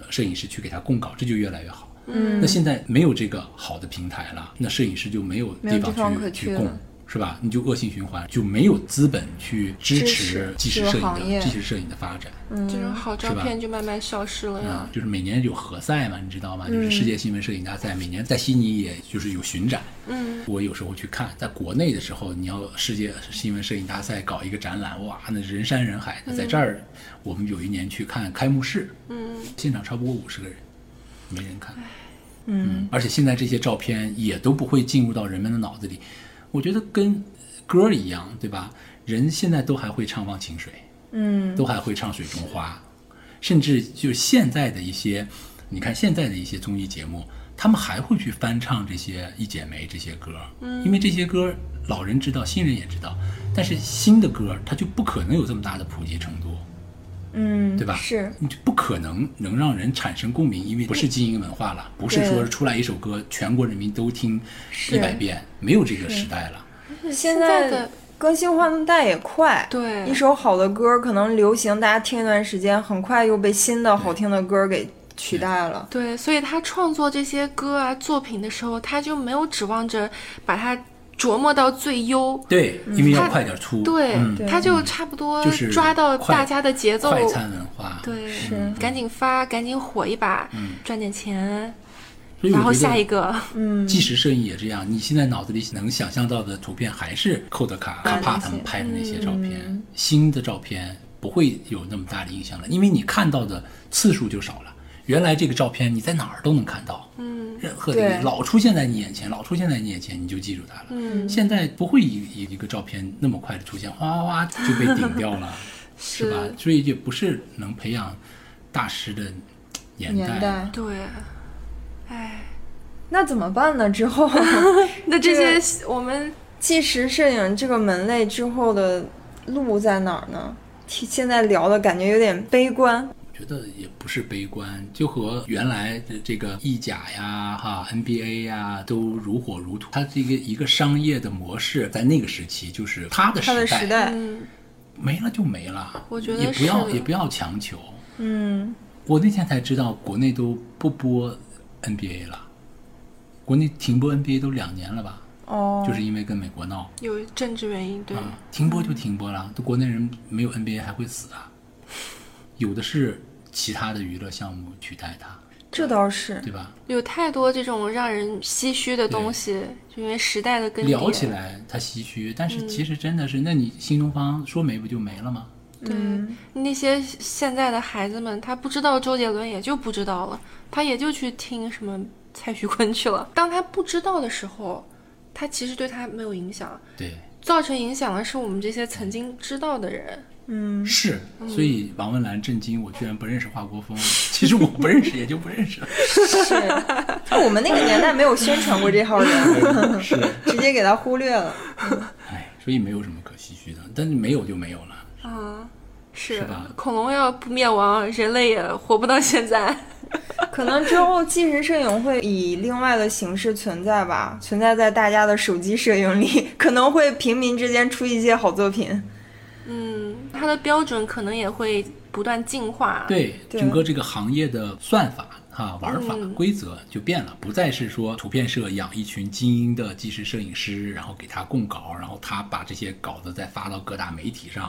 呃摄影师去给他供稿，这就越来越好。嗯那现在没有这个好的平台了，那摄影师就没有地地方去去供是吧？你就恶性循环，就没有资本去支支持持纪实摄影的纪实摄影的发展。嗯这种好照片就慢慢消失了啊呀，。就是每年有合赛嘛，你知道吗？就是嗯世界新闻摄影大赛，每年在悉尼也就是有巡展。嗯，我有时候去看，在国内的时候，你要世界新闻摄影大赛搞一个展览，哇，那人山人海的。在这儿，我们有一年去看开幕式，嗯，现场超不过五十个人，没人看。嗯而且现在这些照片也都不会进入到人们的脑子里。我觉得跟歌儿一样，对吧？人现在都还会唱《忘情水》，嗯都还会唱《水中花》，甚至就现在的一些，你看现在的一些综艺节目，他们还会去翻唱这些《一剪梅》这些歌，嗯，因为这些歌老人知道，新人也知道，但是新的歌它就不可能有这么大的普及程度，嗯，对吧？是，你就不可能能让人产生共鸣，因为不是精英文化了，不是说出来一首歌全国人民都听一百遍，没有这个时代了。现在的更新换代也快，对一首好的歌可能流行，大家听一段时间，很快又被新的好听的歌给取代了。对，所以他创作这些歌啊作品的时候，他就没有指望着把它琢磨到最优，对，因为要快点出，对，嗯，他就差不多就是抓到大家的节奏，快餐文化，对，是。赶紧发，赶紧火一把，嗯。赚点钱，然后下一个，嗯，纪实摄影也这样，你现在脑子里能想象到的图片还是寇德卡、卡帕他们拍的那些照片，嗯。新的照片不会有那么大的影响了，因为你看到的次数就少了。原来这个照片你在哪儿都能看到，嗯任何地对方老出现在你眼前，老出现在你眼前，你就记住它了。嗯，现在不会一一一个照片那么快的出现，哗哗哗就被顶掉了，是吧？所以就不是能培养大师的年代。年代，对，哎，那怎么办呢？之后 那这这些我们纪实摄影这个门类之后的路在哪儿呢？现在聊的感觉有点悲观。觉得也不是悲观，就和原来的这个意甲呀、哈 NBA 呀都如火如荼。它这个一个商业的模式，在那个时期就是它的它的时代，嗯没了就没了，我觉得也不要也不要强求。嗯，我那天才知道，国内都不播 NBA 了，国内停播 NBA 都两年了吧？哦，就是因为跟美国闹有政治原因，对，啊，停播就停播了。都国内人没有 NBA 还会死啊？有的是其他的娱乐项目取代它，这倒是。对吧？有太多这种让人唏嘘的东西，就因为时代的更迭。聊起来它唏嘘，但是其实真的是，那你新东方说没不就没了吗？对、嗯那些现在的孩子们，他不知道周杰伦，也就不知道了，他也就去听什么蔡徐坤去了。当他不知道的时候，他其实对他没有影响，对，造成影响的是我们这些曾经知道的人。嗯，是，所以王文澜震惊，我居然不认识华国锋。其实我不认识，也就不认识了。是。就我们那个年代没有宣传过这号人，是，直接给他忽略了。哎，所以没有什么可唏嘘的，但是没有就没有了。啊，是是吧恐龙要不灭亡，人类也活不到现在。可能之后纪实摄影会以另外的形式存在吧，存在在大家的手机摄影里，可能会平民之间出一些好作品。嗯，它的标准可能也会不断进化。，对，对整个这个行业的算法哈、玩法、嗯规则就变了，不再是说图片社养一群精英的纪实摄影师，然后给他供稿，然后他把这些稿子再发到各大媒体上、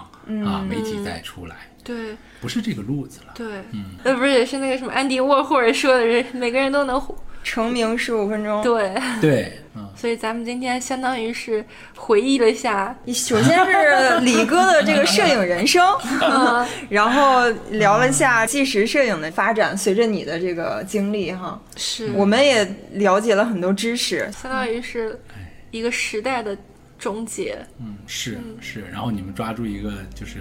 啊，媒体再出来，对，不是这个路子了。对，嗯，呃，不是，也是那个什么安迪沃霍尔说的人，每个人都能火。成名十五分钟，对，对，嗯，所以咱们今天相当于是回忆了一下，首先是李哥的这个摄影人生，嗯，然后聊了一下纪实摄影的发展，随着你的这个经历哈，是。我们也了解了很多知识。相当于是一个时代的终结。嗯，是是，然后你们抓住一个就是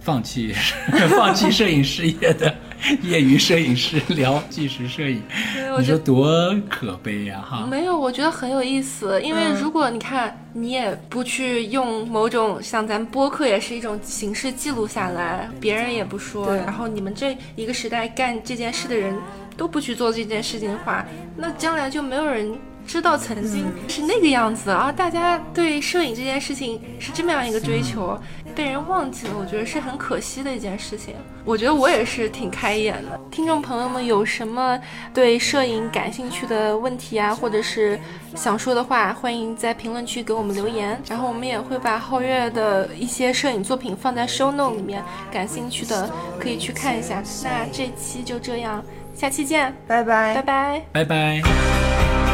放弃 放弃摄影事业的 业余摄影师聊纪实摄影，你说对我觉得多可悲呀、哈！没有，我觉得很有意思，因为如果你看，你也不去用某种像咱们播客也是一种形式记录下来，别人也不说，然后你们这一个时代干这件事的人都不去做这件事情的话，那将来就没有人知道曾经是那个样子，然后大家对摄影这件事情是这么样一个追求，被人忘记了，我觉得是很可惜的一件事情。我觉得我也是挺开眼的。听众朋友们有什么对摄影感兴趣的问题啊，或者是想说的话，欢迎在评论区给我们留言。然后我们也会把皓月的一些摄影作品放在 show note 里面，感兴趣的可以去看一下。那这期就这样，下期见，拜拜拜拜。拜拜。